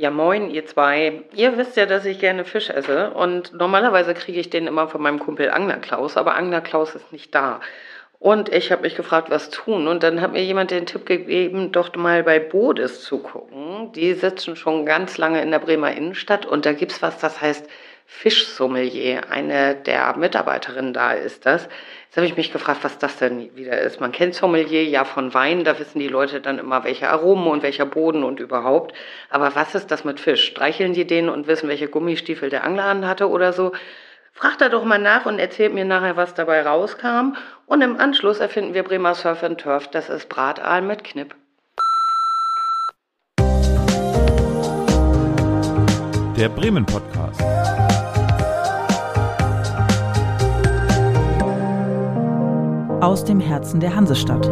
Ja, moin, ihr zwei. Ihr wisst ja, dass ich gerne Fisch esse und normalerweise kriege ich den immer von meinem Kumpel Angler Klaus, aber Angler Klaus ist nicht da. Und ich habe mich gefragt, was tun. Und dann hat mir jemand den Tipp gegeben, doch mal bei Bodes zu gucken. Die sitzen schon ganz lange in der Bremer Innenstadt und da gibt's was, das heißt Fischsommelier. Eine der Mitarbeiterinnen da ist das. Jetzt habe ich mich gefragt, was das denn wieder ist. Man kennt Sommelier ja von Wein, da wissen die Leute dann immer, welche Aromen und welcher Boden und überhaupt. Aber was ist das mit Fisch? Streicheln die den und wissen, welche Gummistiefel der Angler anhatte oder so? Fragt da doch mal nach und erzählt mir nachher, was dabei rauskam. Und im Anschluss erfinden wir Bremer Surf and Turf. Das ist Brataal mit Knipp. Der Bremen Podcast. Aus dem Herzen der Hansestadt.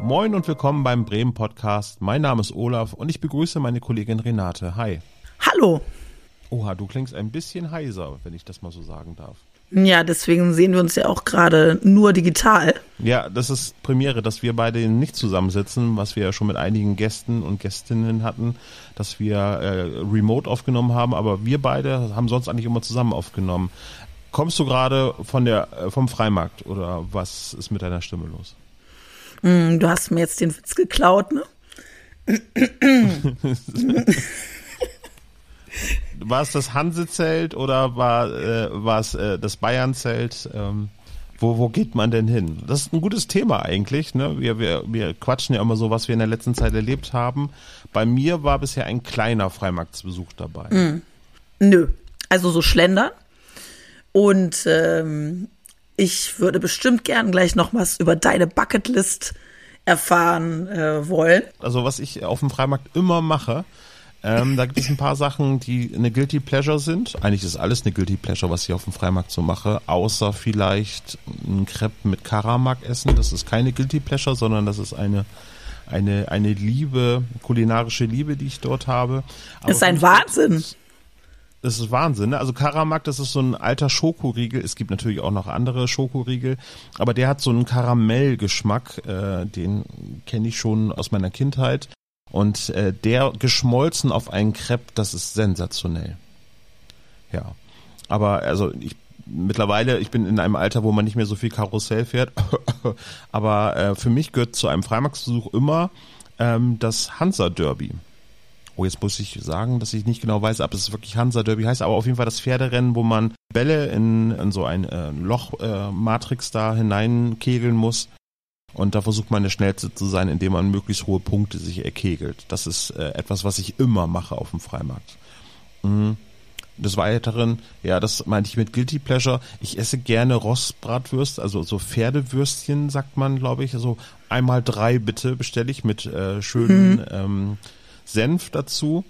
Moin und willkommen beim Bremen Podcast. Mein Name ist Olaf und ich begrüße meine Kollegin Renate. Hi. Hallo. Oha, du klingst ein bisschen heiser, wenn ich das mal so sagen darf. Ja, deswegen sehen wir uns ja auch gerade nur digital. Ja, das ist Premiere, dass wir beide nicht zusammensitzen, was wir ja schon mit einigen Gästen und Gästinnen hatten, dass wir äh, remote aufgenommen haben, aber wir beide haben sonst eigentlich immer zusammen aufgenommen. Kommst du gerade von der äh, vom Freimarkt oder was ist mit deiner Stimme los? Mm, du hast mir jetzt den Witz geklaut, ne? war es das Hansezelt oder war, äh, war es äh, das Bayernzelt? Ähm, wo, wo geht man denn hin? Das ist ein gutes Thema eigentlich. Ne? Wir, wir, wir quatschen ja immer so, was wir in der letzten Zeit erlebt haben. Bei mir war bisher ein kleiner Freimarktsbesuch dabei. Mm. Nö. Also so schlendern? Und ähm, ich würde bestimmt gern gleich noch was über deine Bucketlist erfahren äh, wollen. Also was ich auf dem Freimarkt immer mache, ähm, da gibt es ein paar Sachen, die eine Guilty Pleasure sind. Eigentlich ist alles eine Guilty Pleasure, was ich auf dem Freimarkt so mache, außer vielleicht ein Crepe mit Karamak essen. Das ist keine Guilty Pleasure, sondern das ist eine eine eine Liebe, kulinarische Liebe, die ich dort habe. Aber das ist ein Wahnsinn. Das ist Wahnsinn. Ne? Also Karamak, das ist so ein alter Schokoriegel. Es gibt natürlich auch noch andere Schokoriegel, aber der hat so einen Karamellgeschmack. Äh, den kenne ich schon aus meiner Kindheit. Und äh, der geschmolzen auf einen Crepe, das ist sensationell. Ja, aber also ich mittlerweile, ich bin in einem Alter, wo man nicht mehr so viel Karussell fährt, aber äh, für mich gehört zu einem Freimarktbesuch immer ähm, das Hansa Derby. Oh, jetzt muss ich sagen, dass ich nicht genau weiß, ob es wirklich Hansa Derby heißt, aber auf jeden Fall das Pferderennen, wo man Bälle in, in so ein äh, Loch-Matrix äh, da hineinkegeln muss. Und da versucht man der Schnellste zu sein, indem man möglichst hohe Punkte sich erkegelt. Das ist äh, etwas, was ich immer mache auf dem Freimarkt. Mhm. Des Weiteren, ja, das meinte ich mit Guilty Pleasure. Ich esse gerne Rostbratwürste, also so Pferdewürstchen, sagt man, glaube ich. Also einmal drei bitte bestelle ich mit äh, schönen mhm. ähm, Senf dazu.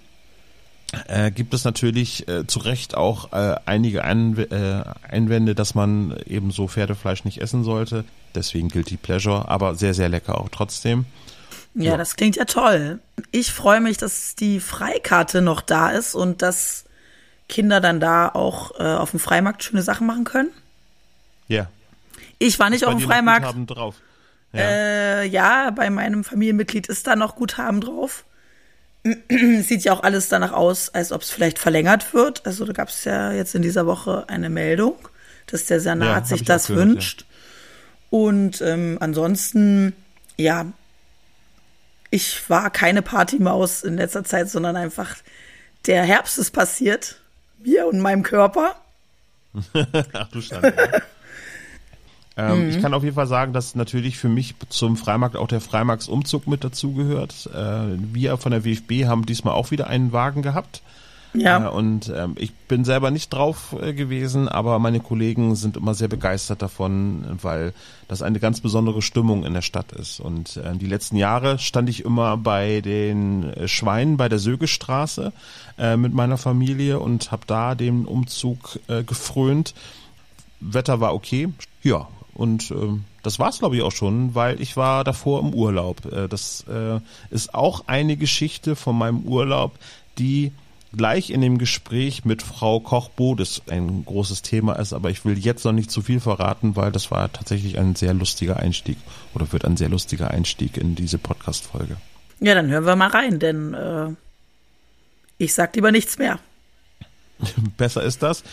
Äh, gibt es natürlich äh, zu Recht auch äh, einige Einw äh, Einwände, dass man eben so Pferdefleisch nicht essen sollte. Deswegen gilt die Pleasure, aber sehr, sehr lecker auch trotzdem. Ja, ja. das klingt ja toll. Ich freue mich, dass die Freikarte noch da ist und dass Kinder dann da auch äh, auf dem Freimarkt schöne Sachen machen können. Ja. Ich war nicht auf dem Freimarkt. Guthaben drauf. Ja. Äh, ja, bei meinem Familienmitglied ist da noch Guthaben drauf. sieht ja auch alles danach aus, als ob es vielleicht verlängert wird. Also da gab es ja jetzt in dieser Woche eine Meldung, dass der Senat ja, sich das gehört, wünscht. Ja. Und ähm, ansonsten, ja, ich war keine Partymaus in letzter Zeit, sondern einfach der Herbst ist passiert, mir und meinem Körper. Ach du Schande. Ähm, mhm. Ich kann auf jeden Fall sagen, dass natürlich für mich zum Freimarkt auch der Freimarktsumzug mit dazugehört. Äh, wir von der WFB haben diesmal auch wieder einen Wagen gehabt. Ja. Äh, und ähm, ich bin selber nicht drauf äh, gewesen, aber meine Kollegen sind immer sehr begeistert davon, weil das eine ganz besondere Stimmung in der Stadt ist. Und äh, die letzten Jahre stand ich immer bei den äh, Schweinen bei der Sögestraße äh, mit meiner Familie und habe da den Umzug äh, gefrönt. Wetter war okay. Ja, und äh, das war's, glaube ich, auch schon, weil ich war davor im Urlaub. Äh, das äh, ist auch eine Geschichte von meinem Urlaub, die gleich in dem Gespräch mit Frau Koch-Bodes ein großes Thema ist, aber ich will jetzt noch nicht zu viel verraten, weil das war tatsächlich ein sehr lustiger Einstieg oder wird ein sehr lustiger Einstieg in diese Podcast-Folge. Ja, dann hören wir mal rein, denn äh, ich sag lieber nichts mehr. Besser ist das.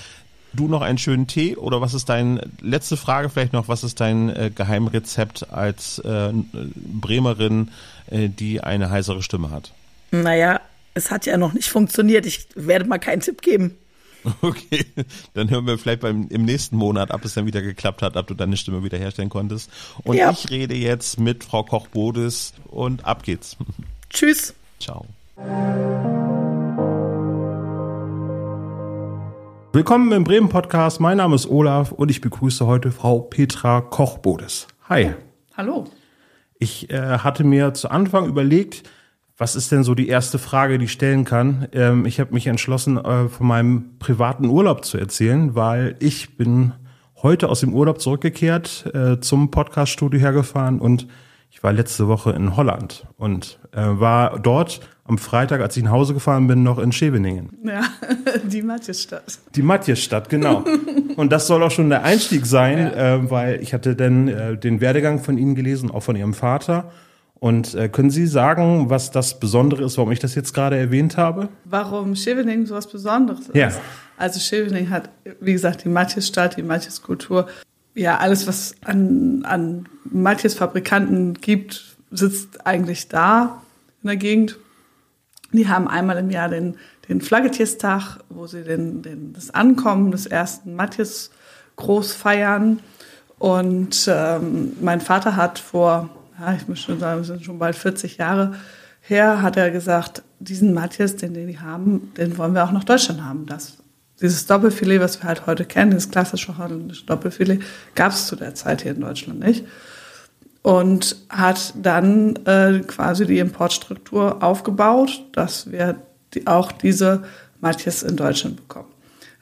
Du noch einen schönen Tee oder was ist dein, letzte Frage vielleicht noch, was ist dein äh, Geheimrezept als äh, Bremerin, äh, die eine heisere Stimme hat? Naja, es hat ja noch nicht funktioniert. Ich werde mal keinen Tipp geben. Okay, dann hören wir vielleicht beim, im nächsten Monat, ab es dann wieder geklappt hat, ob du deine Stimme wieder herstellen konntest. Und ja. ich rede jetzt mit Frau Koch-Bodes und ab geht's. Tschüss. Ciao. Willkommen im Bremen Podcast. Mein Name ist Olaf und ich begrüße heute Frau Petra Koch-Bodes. Hi. Hallo. Ich äh, hatte mir zu Anfang überlegt, was ist denn so die erste Frage, die ich stellen kann? Ähm, ich habe mich entschlossen, äh, von meinem privaten Urlaub zu erzählen, weil ich bin heute aus dem Urlaub zurückgekehrt, äh, zum Podcaststudio hergefahren und ich war letzte Woche in Holland und äh, war dort am Freitag, als ich nach Hause gefahren bin, noch in Scheveningen. Ja, die Matjesstadt. Die Matjesstadt, genau. und das soll auch schon der Einstieg sein, ja. äh, weil ich hatte dann äh, den Werdegang von Ihnen gelesen, auch von Ihrem Vater. Und äh, können Sie sagen, was das Besondere ist, warum ich das jetzt gerade erwähnt habe? Warum Scheveningen so was Besonderes ist? Ja. Also Scheveningen hat, wie gesagt, die Matjes-Stadt, die Matjes-Kultur. Ja, alles, was an, an Matjes-Fabrikanten gibt, sitzt eigentlich da in der Gegend. Die haben einmal im Jahr den, den Flaggetierstag, wo sie den, den, das Ankommen des ersten Matjes groß feiern. Und ähm, mein Vater hat vor ja, ich muss schon sagen, wir sind schon bald 40 Jahre her, hat er gesagt, diesen Matthias, den, den die haben, den wollen wir auch nach Deutschland haben. Das, dieses Doppelfilet, was wir halt heute kennen, dieses klassische holländische Doppelfilet, gab es zu der Zeit hier in Deutschland nicht. Und hat dann äh, quasi die Importstruktur aufgebaut, dass wir die, auch diese Matthias in Deutschland bekommen.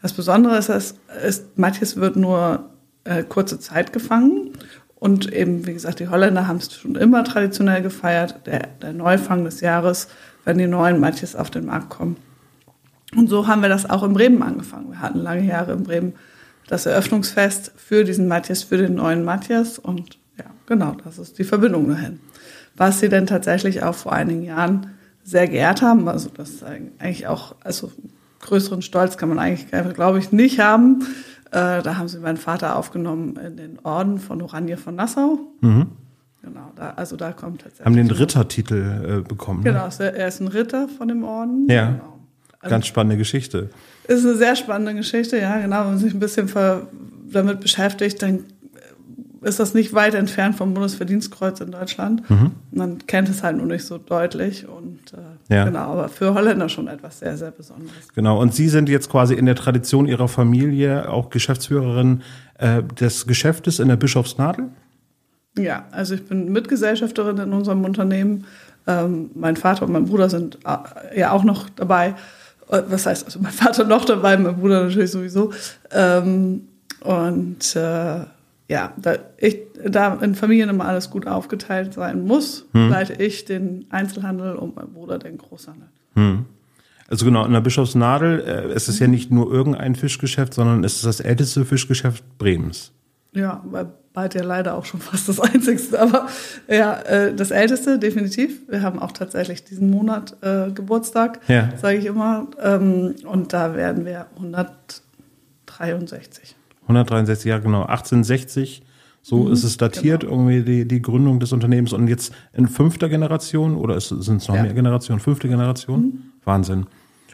Das Besondere ist, dass ist, Matthias wird nur äh, kurze Zeit gefangen und eben, wie gesagt, die Holländer haben es schon immer traditionell gefeiert. Der, der Neufang des Jahres, wenn die neuen Matjes auf den Markt kommen. Und so haben wir das auch in Bremen angefangen. Wir hatten lange Jahre in Bremen das Eröffnungsfest für diesen Matthias, für den neuen Matthias. Und ja, genau, das ist die Verbindung dahin. Was sie denn tatsächlich auch vor einigen Jahren sehr geehrt haben, also das ist eigentlich auch, also größeren Stolz kann man eigentlich, glaube ich, nicht haben, äh, da haben sie meinen Vater aufgenommen in den Orden von Oranje von Nassau. Mhm. Genau, da, also da kommt tatsächlich. Haben den Rittertitel äh, bekommen. Ne? Genau, er ist ein Ritter von dem Orden. Ja. Genau. Also, Ganz spannende Geschichte. Ist eine sehr spannende Geschichte, ja, genau. Wenn man sich ein bisschen damit beschäftigt, dann ist das nicht weit entfernt vom Bundesverdienstkreuz in Deutschland. Mhm. Man kennt es halt nur nicht so deutlich und äh, ja. genau, aber für Holländer schon etwas sehr, sehr Besonderes. Genau, und Sie sind jetzt quasi in der Tradition Ihrer Familie auch Geschäftsführerin äh, des Geschäftes in der Bischofsnadel? Ja, also ich bin Mitgesellschafterin in unserem Unternehmen. Ähm, mein Vater und mein Bruder sind äh, ja auch noch dabei. Äh, was heißt also mein Vater noch dabei, mein Bruder natürlich sowieso. Ähm, und äh, ja, da, ich, da in Familien immer alles gut aufgeteilt sein muss, hm. leite ich den Einzelhandel und mein Bruder den Großhandel. Hm. Also genau, in der Bischofsnadel, äh, es ist ja nicht nur irgendein Fischgeschäft, sondern es ist das älteste Fischgeschäft Bremens. Ja, bei bald ja leider auch schon fast das einzigste, aber ja, äh, das älteste definitiv. Wir haben auch tatsächlich diesen Monat äh, Geburtstag, ja. sage ich immer, ähm, und da werden wir 163. 163 Jahre, genau. 1860, so mhm, ist es datiert, genau. irgendwie die, die Gründung des Unternehmens. Und jetzt in fünfter Generation oder sind es noch ja. mehr Generationen? Fünfte Generation? Mhm. Wahnsinn.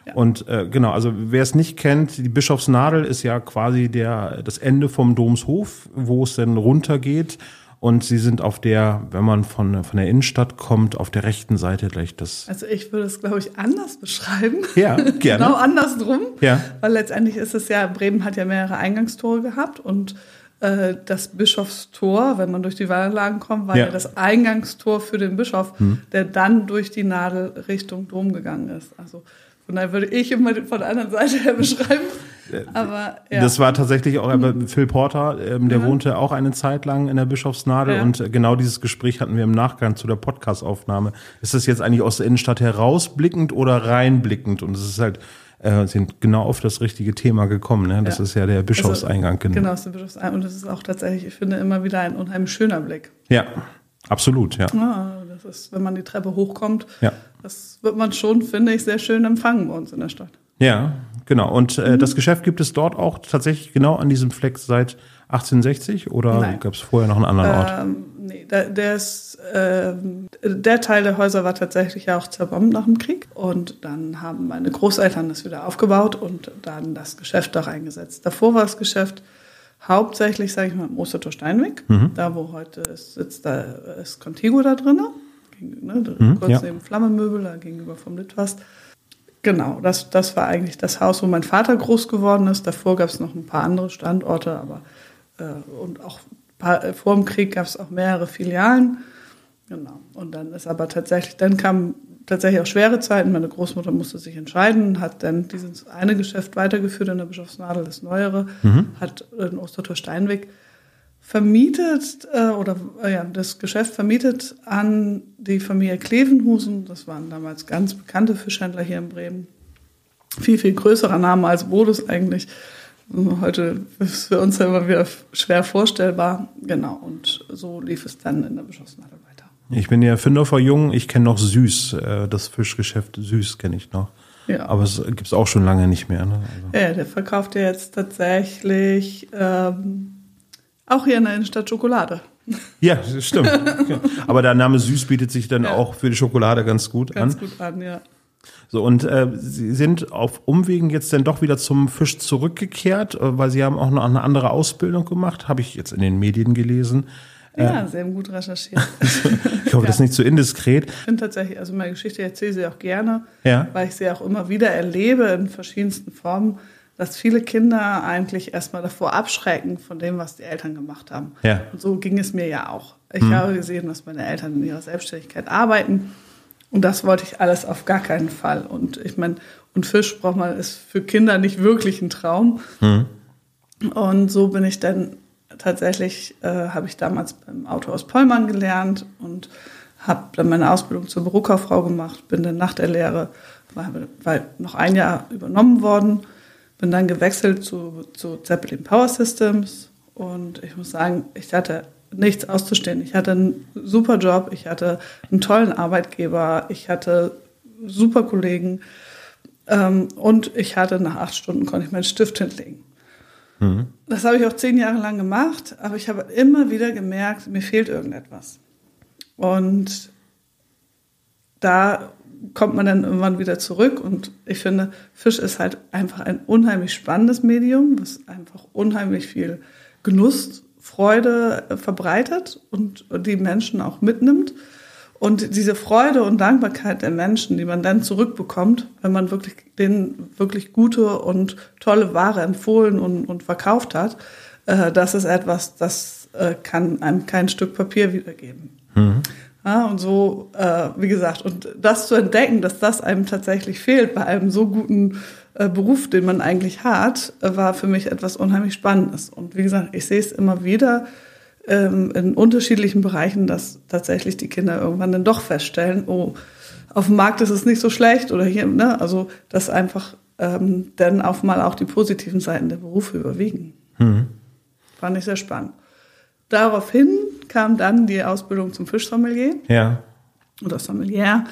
Ja. Und äh, genau, also wer es nicht kennt, die Bischofsnadel ist ja quasi der das Ende vom Domshof, wo es dann runtergeht. Und sie sind auf der, wenn man von, von der Innenstadt kommt, auf der rechten Seite gleich das. Also ich würde es, glaube ich, anders beschreiben. Ja, gerne. genau andersrum. Ja. Weil letztendlich ist es ja, Bremen hat ja mehrere Eingangstore gehabt und äh, das Bischofstor, wenn man durch die Wallanlagen kommt, war ja. ja, das Eingangstor für den Bischof, hm. der dann durch die Nadel Richtung Dom gegangen ist. Also von daher würde ich immer von der anderen Seite her beschreiben. Aber, ja. Das war tatsächlich auch mhm. Phil Porter, ähm, der ja. wohnte auch eine Zeit lang in der Bischofsnadel ja. und äh, genau dieses Gespräch hatten wir im Nachgang zu der Podcast-Aufnahme. Ist das jetzt eigentlich aus der Innenstadt herausblickend oder reinblickend? Und es ist halt, äh, sind genau auf das richtige Thema gekommen. Ne? Das ist ja der Bischofseingang. Also, genau, ist der Bischofseingang. Und das ist auch tatsächlich, ich finde, immer wieder ein unheimlich schöner Blick. Ja, absolut, ja. Ah, das ist, wenn man die Treppe hochkommt, Ja. das wird man schon, finde ich, sehr schön empfangen bei uns in der Stadt. Ja, genau. Und äh, das Geschäft gibt es dort auch tatsächlich genau an diesem Fleck seit 1860 oder gab es vorher noch einen anderen Ort? Ähm, nee, der, der ist, ähm, der Teil der Häuser war tatsächlich ja auch zerbombt nach dem Krieg. Und dann haben meine Großeltern das wieder aufgebaut und dann das Geschäft da reingesetzt. Davor war das Geschäft hauptsächlich, sage ich mal, im Ostertor Steinweg. Da, wo heute ist, sitzt, da ist Contigo da drin. Ne, da- kurz ja. neben Flammemöbel, da gegenüber vom Litwast. Genau, das, das war eigentlich das Haus, wo mein Vater groß geworden ist. Davor gab es noch ein paar andere Standorte, aber äh, und auch paar, äh, vor dem Krieg gab es auch mehrere Filialen. Genau. Und dann ist aber tatsächlich, dann kamen tatsächlich auch schwere Zeiten. Meine Großmutter musste sich entscheiden, hat dann dieses eine Geschäft weitergeführt in der Bischofsnadel, das neuere, hat in Ostertor Steinweg vermietet äh, oder äh, ja, das Geschäft vermietet an die Familie Klevenhusen. Das waren damals ganz bekannte Fischhändler hier in Bremen. Viel, viel größerer Name als Bodus eigentlich. Heute ist es für uns ja immer wieder schwer vorstellbar. Genau, und so lief es dann in der Bischofsnadel weiter. Ich bin ja Findorfer Jung, ich kenne noch Süß, äh, das Fischgeschäft Süß kenne ich noch. Ja. Aber es gibt es auch schon lange nicht mehr. Ne? Also, Ja, der verkauft ja jetzt tatsächlich ähm, auch hier in der Innenstadt Schokolade. ja, das stimmt. Ja. Aber der Name Süß bietet sich dann Ja. auch für die Schokolade ganz gut Ganz an. gut an, ja. So, und äh, Sie sind auf Umwegen jetzt dann doch wieder zum Fisch zurückgekehrt, äh, weil Sie haben auch noch eine andere Ausbildung gemacht, habe ich jetzt in den Medien gelesen. Ja, sehr gut recherchiert. Ich hoffe, das ist nicht zu indiskret. Ich finde tatsächlich, also meine Geschichte erzähle ich auch gerne, Ja. weil ich sie auch immer wieder erlebe in verschiedensten Formen, dass viele Kinder eigentlich erstmal davor abschrecken von dem, was die Eltern gemacht haben. Ja. Und so ging es mir ja auch. Ich habe gesehen, dass meine Eltern in ihrer Selbstständigkeit arbeiten und das wollte ich alles auf gar keinen Fall. Und ich meine, und Fisch braucht man, ist für Kinder nicht wirklich ein Traum. Und so bin ich dann tatsächlich, äh, habe ich damals beim Autohaus Pollmann gelernt und habe dann meine Ausbildung zur Bürokauffrau gemacht, bin dann nach der Lehre, war, war noch ein Jahr übernommen worden, bin dann gewechselt zu, zu Zeppelin Power Systems und ich muss sagen, ich hatte nichts auszustehen. Ich hatte einen super Job, ich hatte einen tollen Arbeitgeber, ich hatte super Kollegen ähm, und ich hatte nach acht Stunden konnte ich meinen Stift hinlegen. Das habe ich auch zehn Jahre lang gemacht, aber ich habe immer wieder gemerkt, mir fehlt irgendetwas. Und da kommt man dann irgendwann wieder zurück und ich finde, Fisch ist halt einfach ein unheimlich spannendes Medium, was einfach unheimlich viel Genuss, Freude äh, verbreitet und die Menschen auch mitnimmt. Und diese Freude und Dankbarkeit der Menschen, die man dann zurückbekommt, wenn man wirklich denen wirklich gute und tolle Ware empfohlen und, und verkauft hat, äh, das ist etwas, das äh, kann einem kein Stück Papier wiedergeben. Ja, und so, äh, wie gesagt, und das zu entdecken, dass das einem tatsächlich fehlt bei einem so guten äh, Beruf, den man eigentlich hat, äh, war für mich etwas unheimlich Spannendes. Und wie gesagt, ich sehe es immer wieder ähm, in unterschiedlichen Bereichen, dass tatsächlich die Kinder irgendwann dann doch feststellen, oh, auf dem Markt ist es nicht so schlecht oder hier, ne? Also, dass einfach ähm, dann auf mal auch die positiven Seiten der Berufe überwiegen. Fand ich sehr spannend. Daraufhin kam dann die Ausbildung zum Fischsommelier Ja. oder Sommelier.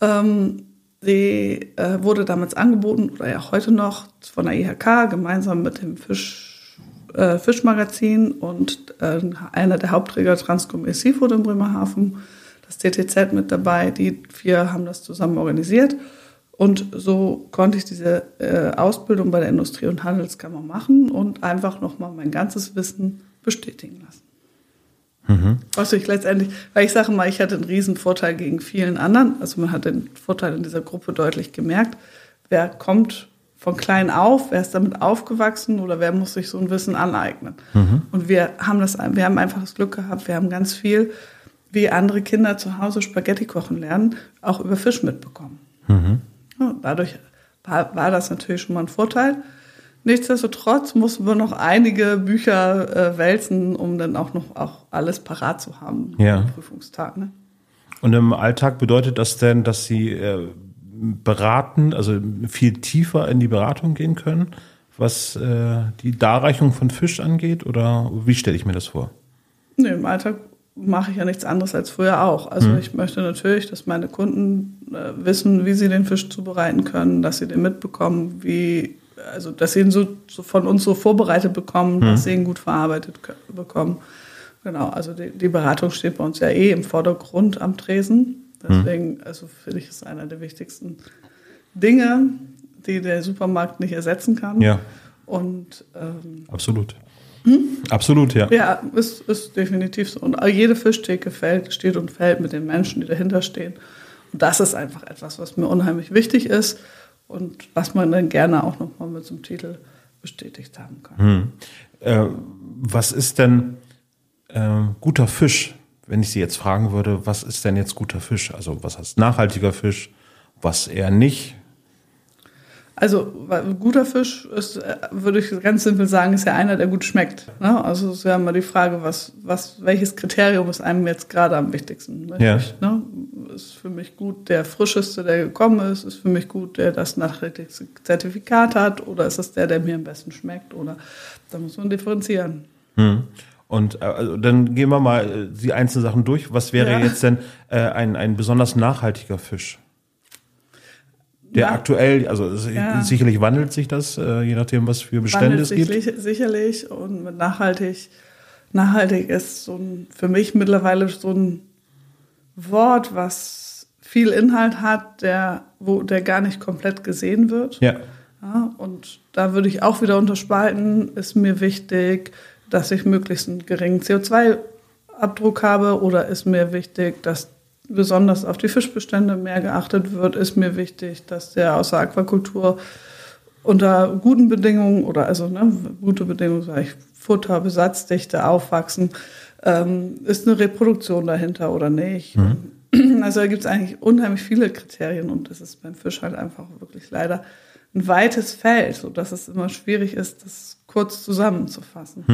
Ähm, die äh, wurde damals angeboten, oder ja heute noch, von der IHK gemeinsam mit dem Fisch, äh, Fischmagazin und äh, einer der Hauptträger Transcom e Seafood in Bremerhaven, das TTZ mit dabei. Die vier haben das zusammen organisiert. Und so konnte ich diese äh, Ausbildung bei der Industrie- und Handelskammer machen und einfach nochmal mein ganzes Wissen bestätigen lassen. Was ich letztendlich, weil ich sage mal, ich hatte einen riesen Vorteil gegen vielen anderen. Also man hat den Vorteil in dieser Gruppe deutlich gemerkt. Wer kommt von klein auf, wer ist damit aufgewachsen oder wer muss sich so ein Wissen aneignen? Und wir haben das, wir haben einfach das Glück gehabt, wir haben ganz viel, wie andere Kinder zu Hause Spaghetti kochen lernen, auch über Fisch mitbekommen. Ja, dadurch war, war das natürlich schon mal ein Vorteil. Nichtsdestotrotz mussten wir noch einige Bücher äh, wälzen, um dann auch noch auch alles parat zu haben Ja. am Prüfungstag. Ne? Und im Alltag bedeutet das denn, dass Sie äh, beraten, also viel tiefer in die Beratung gehen können, was äh, die Darreichung von Fisch angeht? Oder wie stelle ich mir das vor? Nee, Im Alltag mache ich ja nichts anderes als früher auch. Also Mhm. ich möchte natürlich, dass meine Kunden äh, wissen, wie sie den Fisch zubereiten können, dass sie den mitbekommen, wie, also dass sie ihn so, so von uns so vorbereitet bekommen, Mhm. dass sie ihn gut verarbeitet bekommen. Genau, also die, die Beratung steht bei uns ja eh im Vordergrund am Tresen. Deswegen, also finde ich, ist einer der wichtigsten Dinge, die der Supermarkt nicht ersetzen kann. Ja, Und ähm, absolut. Absolut, ja. ja, ist, ist definitiv so. Und jede Fischtheke fällt, steht und fällt mit den Menschen, die dahinter stehen. Und das ist einfach etwas, was mir unheimlich wichtig ist und was man dann gerne auch nochmal mit so einem Titel bestätigt haben kann. Äh, was ist denn äh, guter Fisch? Wenn ich Sie jetzt fragen würde, was ist denn jetzt guter Fisch? Also was heißt nachhaltiger Fisch? Was eher nicht? Also guter Fisch ist, äh, würde ich ganz simpel sagen, ist ja einer, der gut schmeckt. Ne? Also es ist ja immer die Frage, was, was, welches Kriterium ist einem jetzt gerade am wichtigsten? Möchte Ja. Ich, ne? Ist für mich gut der frischeste, der gekommen ist? Ist für mich gut, der das nachhaltigste Zertifikat hat? Oder ist es der, der mir am besten schmeckt? Oder da muss man differenzieren. Und äh, also dann gehen wir mal äh, die einzelnen Sachen durch. Was wäre Ja. jetzt denn äh, ein, ein besonders nachhaltiger Fisch? Der Ja. aktuell, also Ja. sicherlich wandelt sich das, äh, je nachdem, was für Bestände es gibt. lich- sicherlich und nachhaltig. Nachhaltig ist so ein, für mich mittlerweile so ein Wort, was viel Inhalt hat, der, wo, der gar nicht komplett gesehen wird. Ja. Ja, und da würde ich auch wieder unterspalten, ist mir wichtig, dass ich möglichst einen geringen CO2-Abdruck habe oder ist mir wichtig, dass besonders auf die Fischbestände mehr geachtet wird, ist mir wichtig, dass der aus der Aquakultur unter guten Bedingungen oder also ne, gute Bedingungen, sage ich, Futter, Besatzdichte, Aufwachsen, ähm, ist eine Reproduktion dahinter oder nicht. Also da gibt es eigentlich unheimlich viele Kriterien und das ist beim Fisch halt einfach wirklich leider ein weites Feld, sodass es immer schwierig ist, das kurz zusammenzufassen.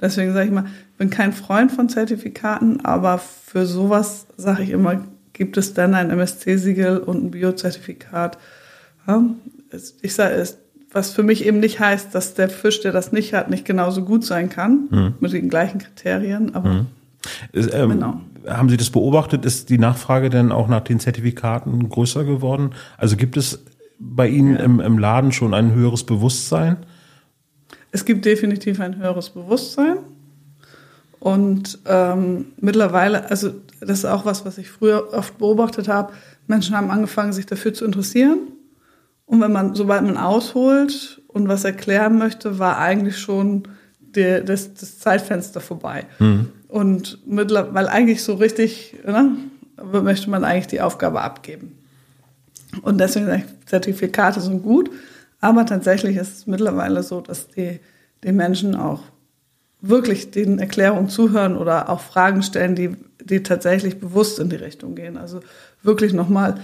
Deswegen sage ich mal, ich bin kein Freund von Zertifikaten, aber für sowas sage ich immer, gibt es dann ein MSC-Siegel und ein Biozertifikat. Ja, ich sage es, was für mich eben nicht heißt, dass der Fisch, der das nicht hat, nicht genauso gut sein kann, mit den gleichen Kriterien, aber Ist, ähm, Genau. Haben Sie das beobachtet? Ist die Nachfrage denn auch nach den Zertifikaten größer geworden? Also gibt es bei Ihnen im, im Laden schon ein höheres Bewusstsein? Es gibt definitiv ein höheres Bewusstsein. Und ähm, mittlerweile, also das ist auch was, was ich früher oft beobachtet habe. Menschen haben angefangen, sich dafür zu interessieren. Und wenn man, sobald man ausholt und was erklären möchte, war eigentlich schon der, das, das Zeitfenster vorbei. Und mittlerweile, weil eigentlich so richtig, ne, möchte man eigentlich die Aufgabe abgeben. Und deswegen Zertifikate sind gut, aber tatsächlich ist es mittlerweile so, dass die, die Menschen auch wirklich den Erklärungen zuhören oder auch Fragen stellen, die, die tatsächlich bewusst in die Richtung gehen. Also wirklich nochmal,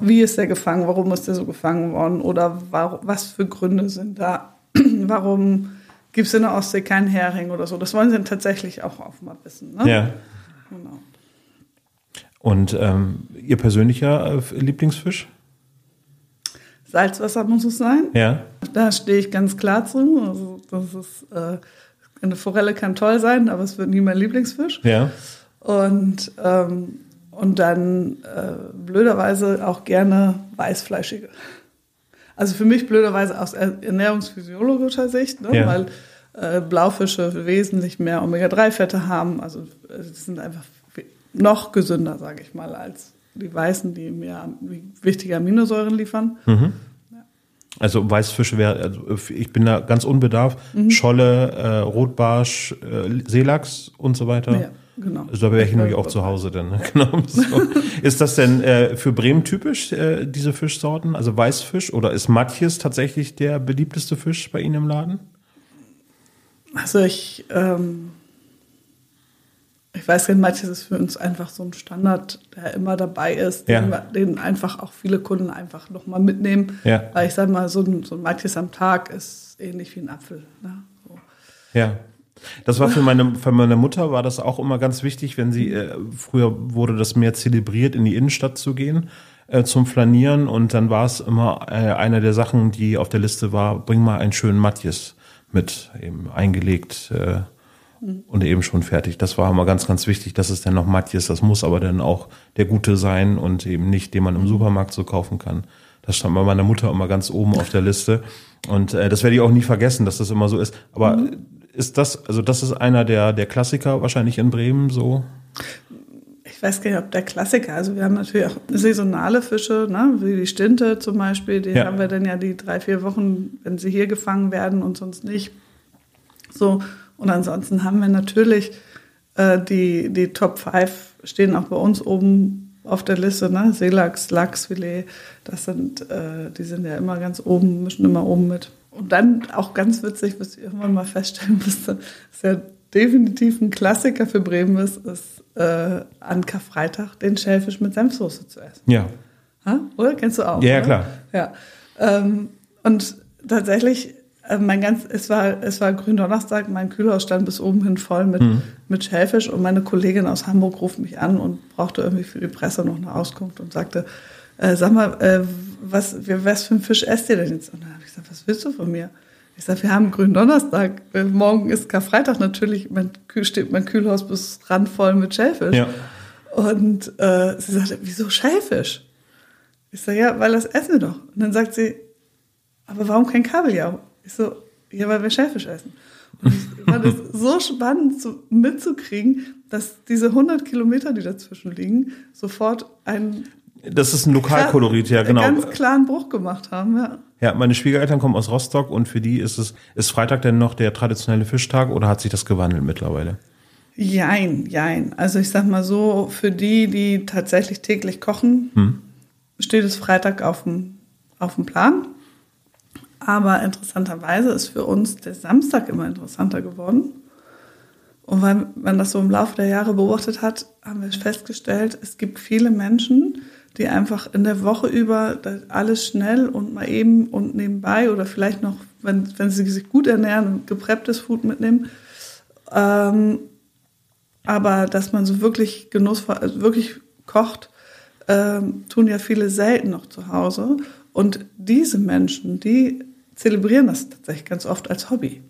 wie ist der gefangen, warum ist der so gefangen worden oder was für Gründe sind da, warum gibt es in der Ostsee keinen Hering oder so. Das wollen sie dann tatsächlich auch auf mal wissen. Ne? Ja. Genau. Und ähm, Ihr persönlicher äh, Lieblingsfisch? Salzwasser muss es sein. Ja. Da stehe ich ganz klar zu. Also das ist, äh, eine Forelle kann toll sein, aber es wird nie mein Lieblingsfisch. Ja. Und, ähm, und dann äh, blöderweise auch gerne weißfleischige. Also für mich blöderweise aus ernährungsphysiologischer Sicht, ne? Ja. weil äh, Blaufische wesentlich mehr Omega-3-Fette haben. Also äh, die sind einfach noch gesünder, sage ich mal, als die weißen, die mir wichtige Aminosäuren liefern. Also Weißfisch wäre, also ich bin da ganz unbedarft. Mhm. Scholle, äh, Rotbarsch, äh, Seelachs und so weiter. Ja, genau. Also da wäre ich nämlich auch zu Hause dann. ne? Genau. So. ist das denn äh, für Bremen typisch, äh, diese Fischsorten? Also Weißfisch? Oder ist Matjes tatsächlich der beliebteste Fisch bei Ihnen im Laden? Also ich, ähm, ich weiß nicht, manches ist für uns einfach so ein Standard, der immer dabei ist, den, Ja. wir- den einfach auch viele Kunden einfach nochmal mitnehmen. Ja. Weil ich sage mal, so ein, so ein Matjes am Tag ist ähnlich wie ein Apfel. Ne? So. Ja. Das war für meine, für meine Mutter war das auch immer ganz wichtig, wenn sie, äh, früher wurde das mehr zelebriert, in die Innenstadt zu gehen, äh, zum Flanieren und dann war es immer äh, eine der Sachen, die auf der Liste war, bring mal einen schönen Matjes mit, eben eingelegt. Äh, und eben schon fertig. Das war immer ganz, ganz wichtig, dass es dann noch Matjes, das muss aber dann auch der gute sein und eben nicht, den man im Supermarkt so kaufen kann. Das stand bei meiner Mutter immer ganz oben auf der Liste. Und äh, das werde ich auch nie vergessen, dass das immer so ist. Aber mhm. ist das, also das ist einer der, der Klassiker wahrscheinlich in Bremen so? Ich weiß gar nicht, ob der Klassiker, also wir haben natürlich auch saisonale Fische, ne, wie die Stinte zum Beispiel, die ja. haben wir dann ja die drei, vier Wochen, wenn sie hier gefangen werden und sonst nicht. So, und ansonsten haben wir natürlich äh, die, die Top 5 stehen auch bei uns oben auf der Liste, ne? Seelachs, Lachsfilet, das sind, äh, die sind ja immer ganz oben, mischen immer oben mit. Und dann auch ganz witzig, was ich irgendwann mal feststellen musste, ist ja definitiv ein Klassiker für Bremen ist, ist äh, an Karfreitag den Schellfisch mit Senfsoße zu essen. Ja. Ha? Oder? Kennst du auch? Ja, oder? klar. Ja. Ähm, und tatsächlich mein ganz, es war, es war Gründonnerstag, mein Kühlhaus stand bis oben hin voll mit, mhm. mit Schellfisch und meine Kollegin aus Hamburg ruft mich an und brauchte irgendwie für die Presse noch eine Auskunft und sagte, äh, sag mal, äh, was, was für einen Fisch esst ihr denn jetzt? Und dann habe ich gesagt, was willst du von mir? Ich sage, wir haben Gründonnerstag, äh, morgen ist Karfreitag natürlich, mein, steht mein Kühlhaus bis randvoll mit Schellfisch. Ja. Und äh, sie sagte, wieso Schellfisch? Ich sage, ja, weil das essen wir doch. Und dann sagt sie, aber warum kein Kabeljau? Ich so, ja, weil wir Schellfisch essen. Und ich fand es so spannend zu, mitzukriegen, dass diese 100 Kilometer, die dazwischen liegen, sofort einen das ist ein Lokalkolorit, ja, genau. Ganz klaren Bruch gemacht haben, ja. Ja, meine Schwiegereltern kommen aus Rostock und für die ist es, ist Freitag denn noch der traditionelle Fischtag oder hat sich das gewandelt mittlerweile? Jein, jein. Also ich sag mal so, für die, die tatsächlich täglich kochen, hm. steht es Freitag auf dem, auf dem Plan. Aber interessanterweise ist für uns der Samstag immer interessanter geworden. Und weil man das so im Laufe der Jahre beobachtet hat, haben wir festgestellt, es gibt viele Menschen, die einfach in der Woche über alles schnell und mal eben und nebenbei oder vielleicht noch, wenn, wenn sie sich gut ernähren, geprepptes Food mitnehmen. Ähm, aber dass man so wirklich genussvoll, also wirklich kocht, ähm, tun ja viele selten noch zu Hause. Und diese Menschen, die zelebrieren das tatsächlich ganz oft als Hobby.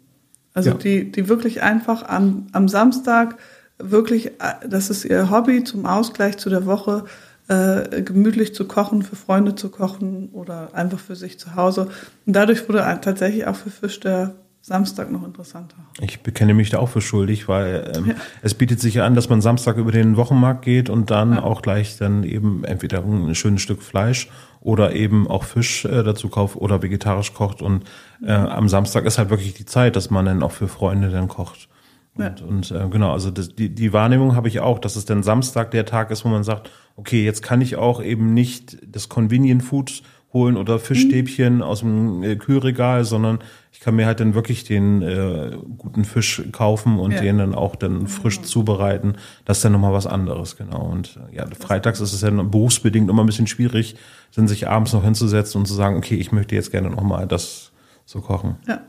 Also ja. die, die wirklich einfach am, am Samstag wirklich, das ist ihr Hobby zum Ausgleich zu der Woche, äh, gemütlich zu kochen, für Freunde zu kochen oder einfach für sich zu Hause. Und dadurch wurde tatsächlich auch für Fisch der Samstag noch interessanter. Ich bekenne mich da auch für schuldig, weil ähm, ja. es bietet sich ja an, dass man Samstag über den Wochenmarkt geht und dann ja. auch gleich dann eben entweder ein schönes Stück Fleisch oder eben auch Fisch äh, dazu kauft oder vegetarisch kocht. Und äh, am Samstag ist halt wirklich die Zeit, dass man dann auch für Freunde dann kocht. Und, ja. und äh, genau, also das, die, die Wahrnehmung habe ich auch, dass es dann Samstag der Tag ist, wo man sagt, okay, jetzt kann ich auch eben nicht das Convenient Food holen oder Fischstäbchen mhm. aus dem äh, Kühlregal, sondern ich kann mir halt dann wirklich den äh, guten Fisch kaufen und ja. den dann auch dann frisch genau. zubereiten. Das ist dann nochmal was anderes, genau. Und äh, ja, freitags ist es ja berufsbedingt immer ein bisschen schwierig, dann sich abends noch hinzusetzen und zu sagen, okay, ich möchte jetzt gerne nochmal das so kochen. Ja.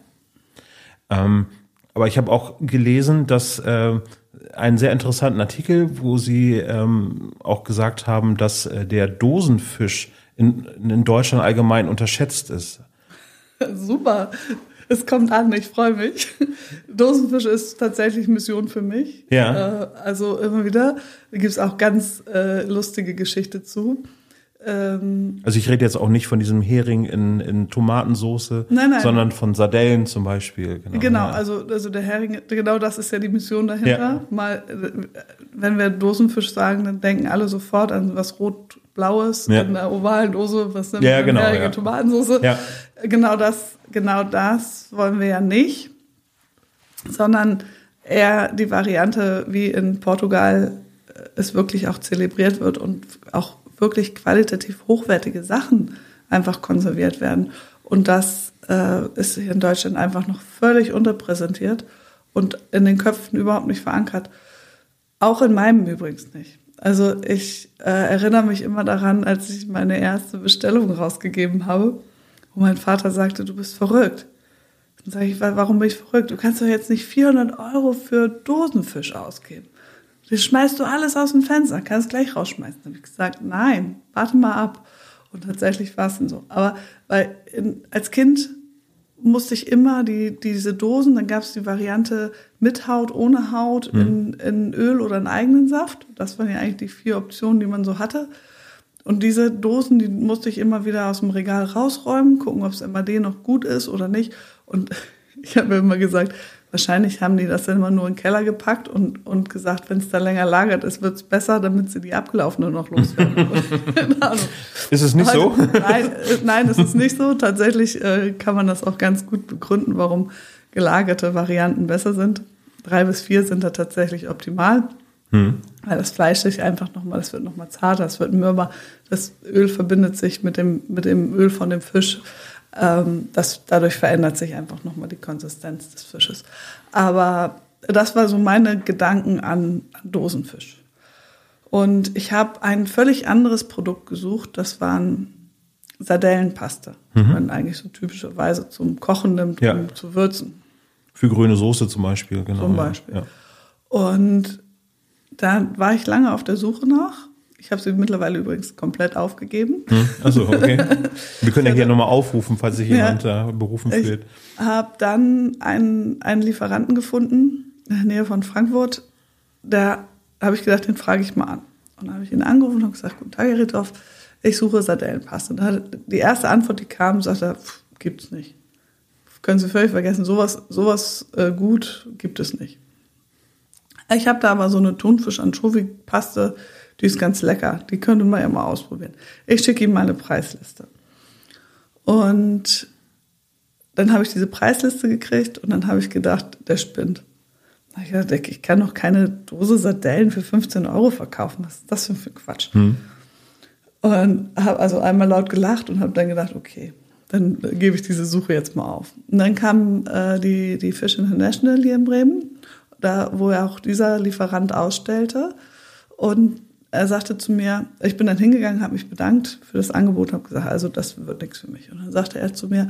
Ähm, aber ich habe auch gelesen, dass äh, einen sehr interessanten Artikel, wo Sie ähm, auch gesagt haben, dass äh, der Dosenfisch in, in Deutschland allgemein unterschätzt ist. Super. Es kommt an, ich freue mich. Dosenfisch ist tatsächlich Mission für mich. Ja. Äh, also immer wieder. Gibt es auch ganz äh, lustige Geschichte zu. Ähm, also ich rede jetzt auch nicht von diesem Hering in, in Tomatensoße, nein, nein. sondern von Sardellen zum Beispiel. Genau, genau ja. also, also der Hering, genau das ist ja die Mission dahinter. Ja. Mal, wenn wir Dosenfisch sagen, dann denken alle sofort an was rot-blaues ja. in einer ovalen Dose, was nimmt ja, genau, Hering in Tomatensoße. Genau das, genau das wollen wir ja nicht, sondern eher die Variante, wie in Portugal es wirklich auch zelebriert wird und auch wirklich qualitativ hochwertige Sachen einfach konserviert werden. Und das äh, ist hier in Deutschland einfach noch völlig unterpräsentiert und in den Köpfen überhaupt nicht verankert. Auch in meinem übrigens nicht. Also ich äh, erinnere mich immer daran, als ich meine erste Bestellung rausgegeben habe, wo mein Vater sagte, du bist verrückt. Dann sage ich, warum bin ich verrückt? Du kannst doch jetzt nicht 400 Euro für Dosenfisch ausgeben. Das schmeißt du alles aus dem Fenster, kannst gleich rausschmeißen. Dann habe ich gesagt, nein, warte mal ab. Und tatsächlich war es dann so. Aber weil in, als Kind musste ich immer die, diese Dosen, dann gab es die Variante mit Haut, ohne Haut, Mhm. in, in Öl oder in eigenen Saft. Das waren ja eigentlich die vier Optionen, die man so hatte. Und diese Dosen, die musste ich immer wieder aus dem Regal rausräumen, gucken, ob es MAD noch gut ist oder nicht. Und ich habe immer gesagt, wahrscheinlich haben die das dann immer nur in den Keller gepackt und, und gesagt, wenn es da länger lagert ist, wird es besser, damit sie die abgelaufene noch loswerden. Ahnung. Ist es nicht so? Heute- Nein, äh, nein, es ist nicht so. Tatsächlich äh, kann man das auch ganz gut begründen, warum gelagerte Varianten besser sind. Drei bis vier sind da tatsächlich optimal. Weil das Fleisch sich einfach nochmal, das wird nochmal zarter, es wird mürber, das Öl verbindet sich mit dem, mit dem Öl von dem Fisch. Ähm, das, dadurch verändert sich einfach nochmal die Konsistenz des Fisches. Aber das war so meine Gedanken an, an Dosenfisch. Und ich habe ein völlig anderes Produkt gesucht, das waren Sardellenpaste, die man eigentlich so typischerweise zum Kochen nimmt, Ja. um zu würzen. Für grüne Soße zum Beispiel, genau. Zum. Beispiel. Ja. Und da war ich lange auf der Suche nach. Ich habe sie mittlerweile übrigens komplett aufgegeben. Also okay. Wir können ja hier nochmal aufrufen, falls sich jemand da berufen Ich fühlt. habe dann einen, einen Lieferanten gefunden in der Nähe von Frankfurt. Da habe ich gedacht, den frage ich mal an. Und dann habe ich ihn angerufen und gesagt, guten Tag, Herr Ritthoff, ich suche Sardellenpaste. Und die erste Antwort, die kam, sagte er, "Pff, gibt's nicht. Können Sie völlig vergessen, sowas, sowas äh, gut gibt es nicht. Ich habe da aber so eine Thunfisch-Anchovy-Paste, die ist ganz lecker. Die könnte man ja mal ausprobieren. Ich schicke ihm mal eine Preisliste. Und dann habe ich diese Preisliste gekriegt und dann habe ich gedacht, der spinnt. Ich gedacht, ich kann doch keine Dose Sardellen für 15 Euro verkaufen. Was ist das denn für ein Quatsch? Und habe also einmal laut gelacht und habe dann gedacht, okay, dann gebe ich diese Suche jetzt mal auf. Und dann kam äh, die, die Fish International hier in Bremen, da wo er auch dieser Lieferant ausstellte. Und er sagte zu mir, ich bin dann hingegangen, habe mich bedankt für das Angebot, habe gesagt, also das wird nichts für mich. Und dann sagte er zu mir,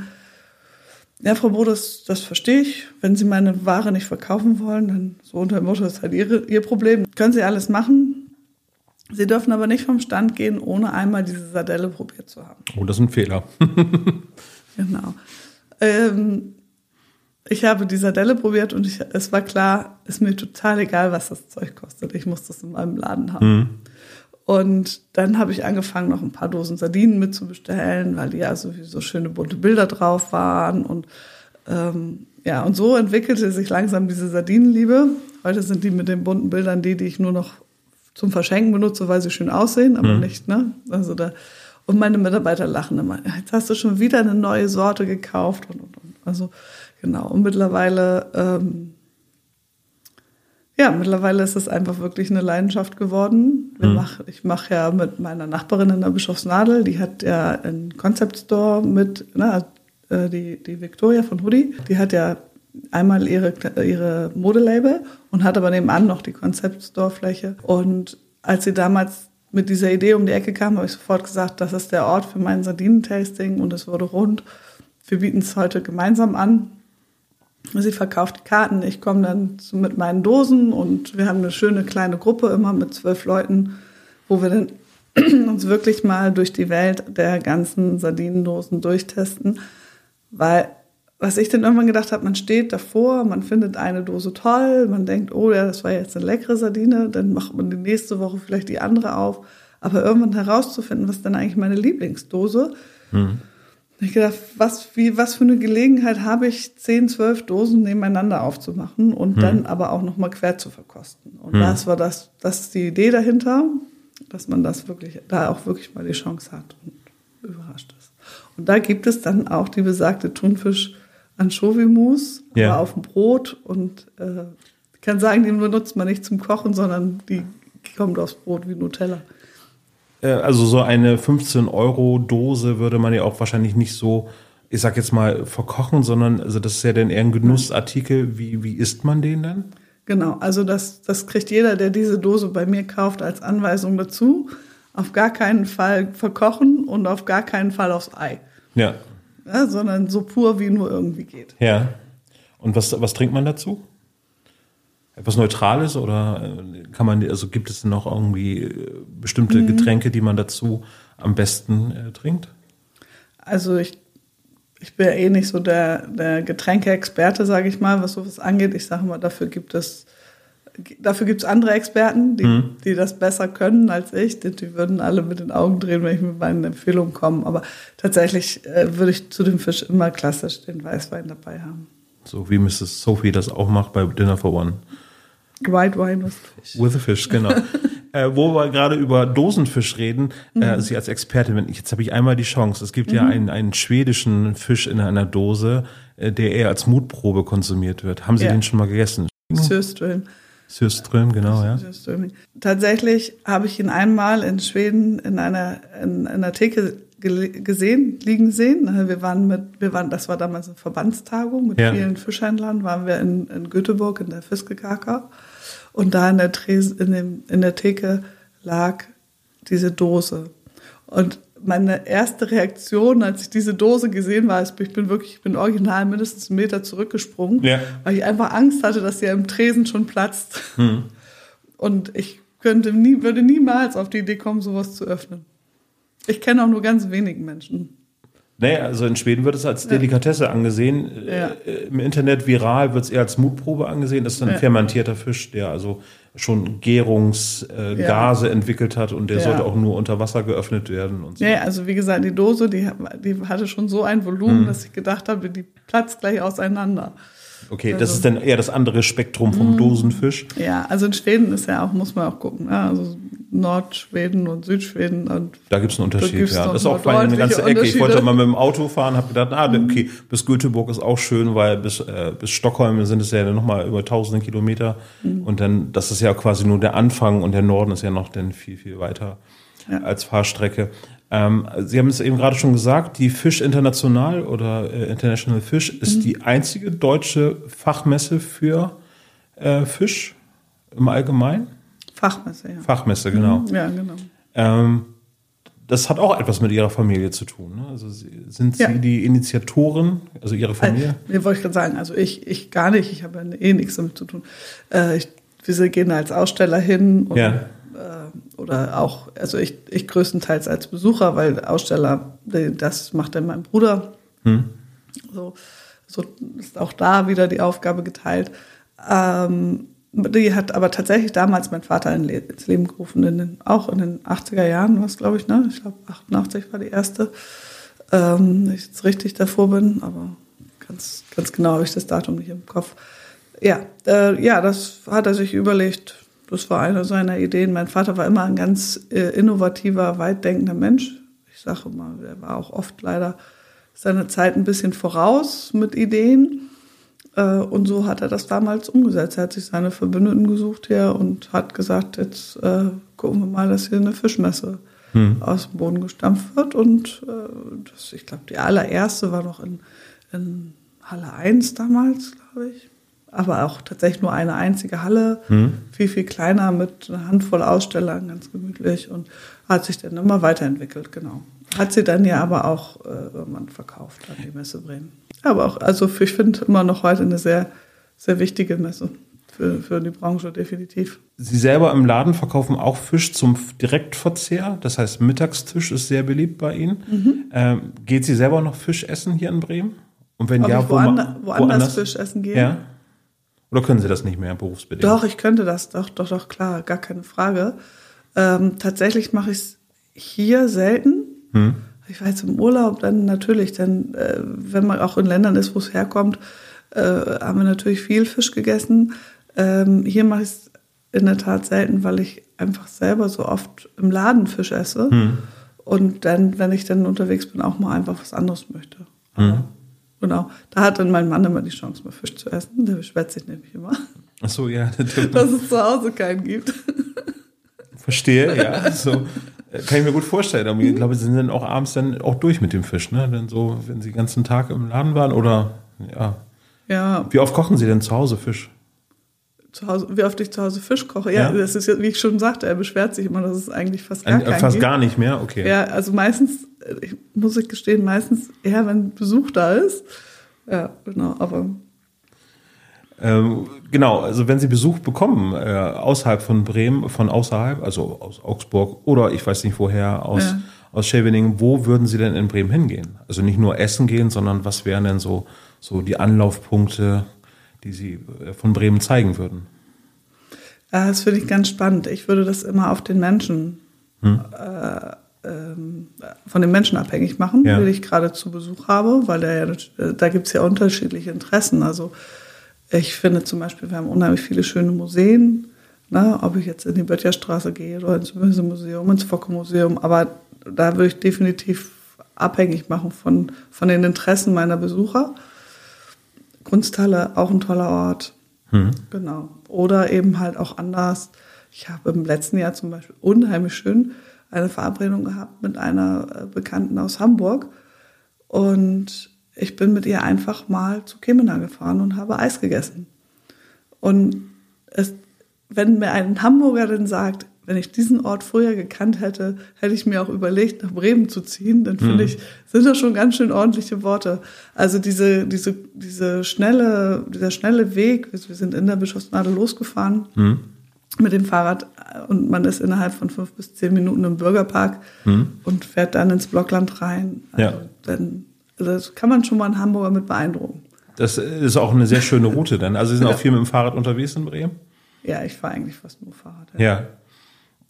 ja, Frau Bo, das, das verstehe ich. Wenn Sie meine Ware nicht verkaufen wollen, dann so unter dem Motto, das ist halt Ihre, Ihr Problem. Können Sie alles machen. Sie dürfen aber nicht vom Stand gehen, ohne einmal diese Sardelle probiert zu haben. Oh, das ist ein Fehler. Genau. Ähm, ich habe die Sardelle probiert und ich, es war klar, ist mir total egal, was das Zeug kostet. Ich muss das in meinem Laden haben. Und dann habe ich angefangen, noch ein paar Dosen Sardinen mitzubestellen, weil die ja sowieso schöne bunte Bilder drauf waren. Und ähm, ja, und so entwickelte sich langsam diese Sardinenliebe. Heute sind die mit den bunten Bildern die, die ich nur noch zum Verschenken benutze, weil sie schön aussehen, aber nicht, ne? Also da, und meine Mitarbeiter lachen immer, jetzt hast du schon wieder eine neue Sorte gekauft und, und, und. Also genau. Und mittlerweile, ähm, ja, mittlerweile ist es einfach wirklich eine Leidenschaft geworden. Wir mach, ich mache ja mit meiner Nachbarin in der Bischofsnadel, die hat ja einen Concept Store mit, na, äh, die, die Victoria von Hoodie, die hat ja einmal ihre, ihre Modelabel und hat aber nebenan noch die Concept Store Fläche. Und als sie damals mit dieser Idee um die Ecke kam, habe ich sofort gesagt, das ist der Ort für mein Sardinentasting und es wurde rund. Wir bieten es heute gemeinsam an. Sie verkauft Karten, ich komme dann mit meinen Dosen und wir haben eine schöne kleine Gruppe immer mit zwölf Leuten, wo wir dann uns wirklich mal durch die Welt der ganzen Sardinendosen durchtesten, weil was ich dann irgendwann gedacht habe, man steht davor, man findet eine Dose toll, man denkt, oh ja, das war jetzt eine leckere Sardine, dann macht man die nächste Woche vielleicht die andere auf, aber irgendwann herauszufinden, was ist denn eigentlich meine Lieblingsdose, ich gedacht, was, wie, was für eine Gelegenheit habe ich, 10, 12 Dosen nebeneinander aufzumachen und dann aber auch nochmal quer zu verkosten. Und das war das, das ist die Idee dahinter, dass man das wirklich, da auch wirklich mal die Chance hat und überrascht ist. Und da gibt es dann auch die besagte Thunfisch Anchovy-Mousse, Ja. aber auf dem Brot und äh, ich kann sagen, die benutzt man nicht zum Kochen, sondern die kommt aufs Brot wie Nutella. Äh, Also so eine 15-Euro-Dose würde man ja auch wahrscheinlich nicht so, ich sag jetzt mal, verkochen, sondern also das ist ja dann eher ein Genussartikel. Wie, wie isst man den dann? Genau, also das, das kriegt jeder, der diese Dose bei mir kauft, als Anweisung dazu. Auf gar keinen Fall verkochen und auf gar keinen Fall aufs Ei. Ja. Ja, sondern so pur wie nur irgendwie geht. Ja. Und was, was trinkt man dazu? Etwas Neutrales oder äh, kann man, also gibt es noch irgendwie äh, bestimmte Mhm. Getränke, die man dazu am besten äh, trinkt? Also ich, ich bin ja eh nicht so der, der Getränkeexperte, sage ich mal, was sowas angeht. Ich sage mal, dafür gibt es dafür gibt es andere Experten, die, mhm. die das besser können als ich. Die, die, würden alle mit den Augen drehen, wenn ich mit meinen Empfehlungen komme. Aber tatsächlich äh, würde ich zu dem Fisch immer klassisch den Weißwein dabei haben. So wie Mrs. Sophie das auch macht bei Dinner for One. White Wine with Fish. With a Fish, genau. äh, wo wir gerade über Dosenfisch reden, äh, mhm. äh, Sie als Expertin, jetzt habe ich einmal die Chance. Es gibt mhm. ja einen, einen schwedischen Fisch in einer Dose, äh, der eher als Mutprobe konsumiert wird. Haben Sie ja. den schon mal gegessen? Sjöström. Sjöström, genau, ja. Tatsächlich habe ich ihn einmal in Schweden in einer, in, in einer Theke gesehen, liegen sehen. Wir waren mit, wir waren, das war damals eine Verbandstagung mit ja. vielen Fischhändlern, waren wir in, in Göteborg in der Fiskekaka. Und da in der, Trese, in, dem, in der Theke lag diese Dose. Und meine erste Reaktion, als ich diese Dose gesehen war, ist, ich bin wirklich, ich bin original mindestens einen Meter zurückgesprungen, ja. weil ich einfach Angst hatte, dass sie im Tresen schon platzt. Hm. Und ich könnte nie, würde niemals auf die Idee kommen, sowas zu öffnen. Ich kenne auch nur ganz wenig Menschen. Naja, also in Schweden wird es als Delikatesse ja. angesehen. Ja. Äh, Im Internet viral wird es eher als Mutprobe angesehen. Das ist ein ja. fermentierter Fisch, der also schon Gärungsgase äh, entwickelt hat und der sollte auch nur unter Wasser geöffnet werden. Und so. Ja, also wie gesagt, die Dose, die, die hatte schon so ein Volumen, hm. dass ich gedacht habe, die platzt gleich auseinander. Okay, also, das ist dann eher das andere Spektrum vom mhm. Dosenfisch. Ja, also in Schweden ist ja auch, muss man auch gucken. Ja, also Nordschweden und Südschweden. Und da gibt es einen Unterschied, ja. Das ist auch vor allem eine ganze Ecke. Ich wollte mal mit dem Auto fahren, habe gedacht, ah, mhm. okay, bis Göteborg ist auch schön, weil bis, äh, bis Stockholm sind es ja nochmal über tausende Kilometer. Mhm. Und dann, das ist ja quasi nur der Anfang und der Norden ist ja noch dann viel, viel weiter ja. als Fahrstrecke. Ähm, Sie haben es eben gerade schon gesagt, die Fisch International oder äh, International Fish ist mhm. die einzige deutsche Fachmesse für äh, Fisch im Allgemeinen. Fachmesse, ja. Fachmesse, genau. Mhm. Ja, genau. Ähm, das hat auch etwas mit Ihrer Familie zu tun. Ne? Also sind Sie ja. die Initiatoren, also Ihre Familie? Also, wollte ich gerade sagen, also ich, ich gar nicht, ich habe ja eh nichts damit zu tun. Äh, ich, wir gehen als Aussteller hin und ja oder auch, also ich, ich größtenteils als Besucher, weil Aussteller, das macht dann mein Bruder. Hm. So, so ist auch da wieder die Aufgabe geteilt. Ähm, die hat aber tatsächlich damals mein Vater ins Leben gerufen, in den, auch in den 80er Jahren, was glaube ich, ne? Ich glaube 88 war die erste. Ähm, wenn ich jetzt richtig davor bin, aber ganz, ganz genau habe ich das Datum nicht im Kopf. Ja, äh, ja, das hat er sich überlegt, das war eine seiner Ideen. Mein Vater war immer ein ganz äh, innovativer, weitdenkender Mensch. Ich sage mal, er war auch oft leider seiner Zeit ein bisschen voraus mit Ideen. Äh, und so hat er das damals umgesetzt. Er hat sich seine Verbündeten gesucht hier und hat gesagt, jetzt äh, gucken wir mal, dass hier eine Fischmesse hm. aus dem Boden gestampft wird. Und äh, das, ich glaube, die allererste war noch in, in Halle 1 damals, glaube ich aber auch tatsächlich nur eine einzige Halle, mhm. viel, viel kleiner mit einer Handvoll Ausstellern, ganz gemütlich und hat sich dann immer weiterentwickelt, genau. Hat sie dann ja aber auch äh, irgendwann verkauft an die Messe Bremen. Aber auch, also für, ich finde immer noch heute eine sehr, sehr wichtige Messe für, für die Branche, definitiv. Sie selber im Laden verkaufen auch Fisch zum Direktverzehr, das heißt Mittagstisch ist sehr beliebt bei Ihnen. Mhm. Ähm, geht Sie selber noch Fisch essen hier in Bremen? Und wenn Ob ja, wo woanders, woanders, woanders Fisch essen gehen? Ja. Oder können Sie das nicht mehr berufsbedingt? Doch, ich könnte das, doch, doch, doch, klar, gar keine Frage. Ähm, tatsächlich mache ich es hier selten. Hm. Ich war jetzt im Urlaub, dann natürlich, dann, äh, wenn man auch in Ländern ist, wo es herkommt, äh, haben wir natürlich viel Fisch gegessen. Ähm, hier mache ich es in der Tat selten, weil ich einfach selber so oft im Laden Fisch esse. Hm. Und dann, wenn ich dann unterwegs bin, auch mal einfach was anderes möchte. Hm. Genau. Da hat dann mein Mann immer die Chance, mal Fisch zu essen. Der beschwert sich nämlich immer. Ach so, ja. Dass es zu Hause keinen gibt. Verstehe, ja. So äh, kann ich mir gut vorstellen. Aber ich glaube, sie sind dann auch abends dann auch durch mit dem Fisch, ne? Dann so, wenn sie den ganzen Tag im Laden waren oder ja. Ja. Wie oft kochen Sie denn zu Hause Fisch? Zu Hause, wie oft ich zu Hause Fisch koche. Ja, ja. das ist ja, wie ich schon sagte, er beschwert sich immer, dass es eigentlich fast gar Ein, Fast gibt. gar nicht mehr, okay. Ja, also meistens ich, muss ich gestehen, meistens eher, wenn Besuch da ist. Ja, genau, aber. Ähm, genau, also wenn Sie Besuch bekommen, äh, außerhalb von Bremen, von außerhalb, also aus Augsburg oder ich weiß nicht woher, aus, ja. aus Scheveningen, wo würden Sie denn in Bremen hingehen? Also nicht nur essen gehen, sondern was wären denn so, so die Anlaufpunkte, die Sie äh, von Bremen zeigen würden? Das finde ich ganz spannend. Ich würde das immer auf den Menschen, hm? äh, ähm, von den Menschen abhängig machen, ja. die ich gerade zu Besuch habe, weil da, ja, äh, da gibt es ja unterschiedliche Interessen. Also ich finde zum Beispiel, wir haben unheimlich viele schöne Museen, ne, ob ich jetzt in die Böttcherstraße gehe oder ins Museum, ins Focke-Museum, aber da würde ich definitiv abhängig machen von, von den Interessen meiner Besucher. Kunsthalle, auch ein toller Ort. Mhm. Genau. Oder eben halt auch anders. Ich habe im letzten Jahr zum Beispiel unheimlich schön eine Verabredung gehabt mit einer äh, Bekannten aus Hamburg. Und ich bin mit ihr einfach mal zu Kemena gefahren und habe Eis gegessen. Und es, wenn mir ein Hamburger dann sagt, wenn ich diesen Ort früher gekannt hätte, hätte ich mir auch überlegt, nach Bremen zu ziehen, dann finde mhm. ich, sind das schon ganz schön ordentliche Worte. Also diese, diese, diese schnelle, dieser schnelle Weg, wir sind in der Bischofsnadel losgefahren mhm. mit dem Fahrrad und man ist innerhalb von fünf bis zehn Minuten im Bürgerpark mhm. und fährt dann ins Blockland rein. Also ja. Dann, also das kann man schon mal in Hamburger mit beeindrucken. Das ist auch eine sehr schöne Route dann. Also Sie sind ja. auch viel mit dem Fahrrad unterwegs in Bremen? Ja, ich fahre eigentlich fast nur Fahrrad. ja. ja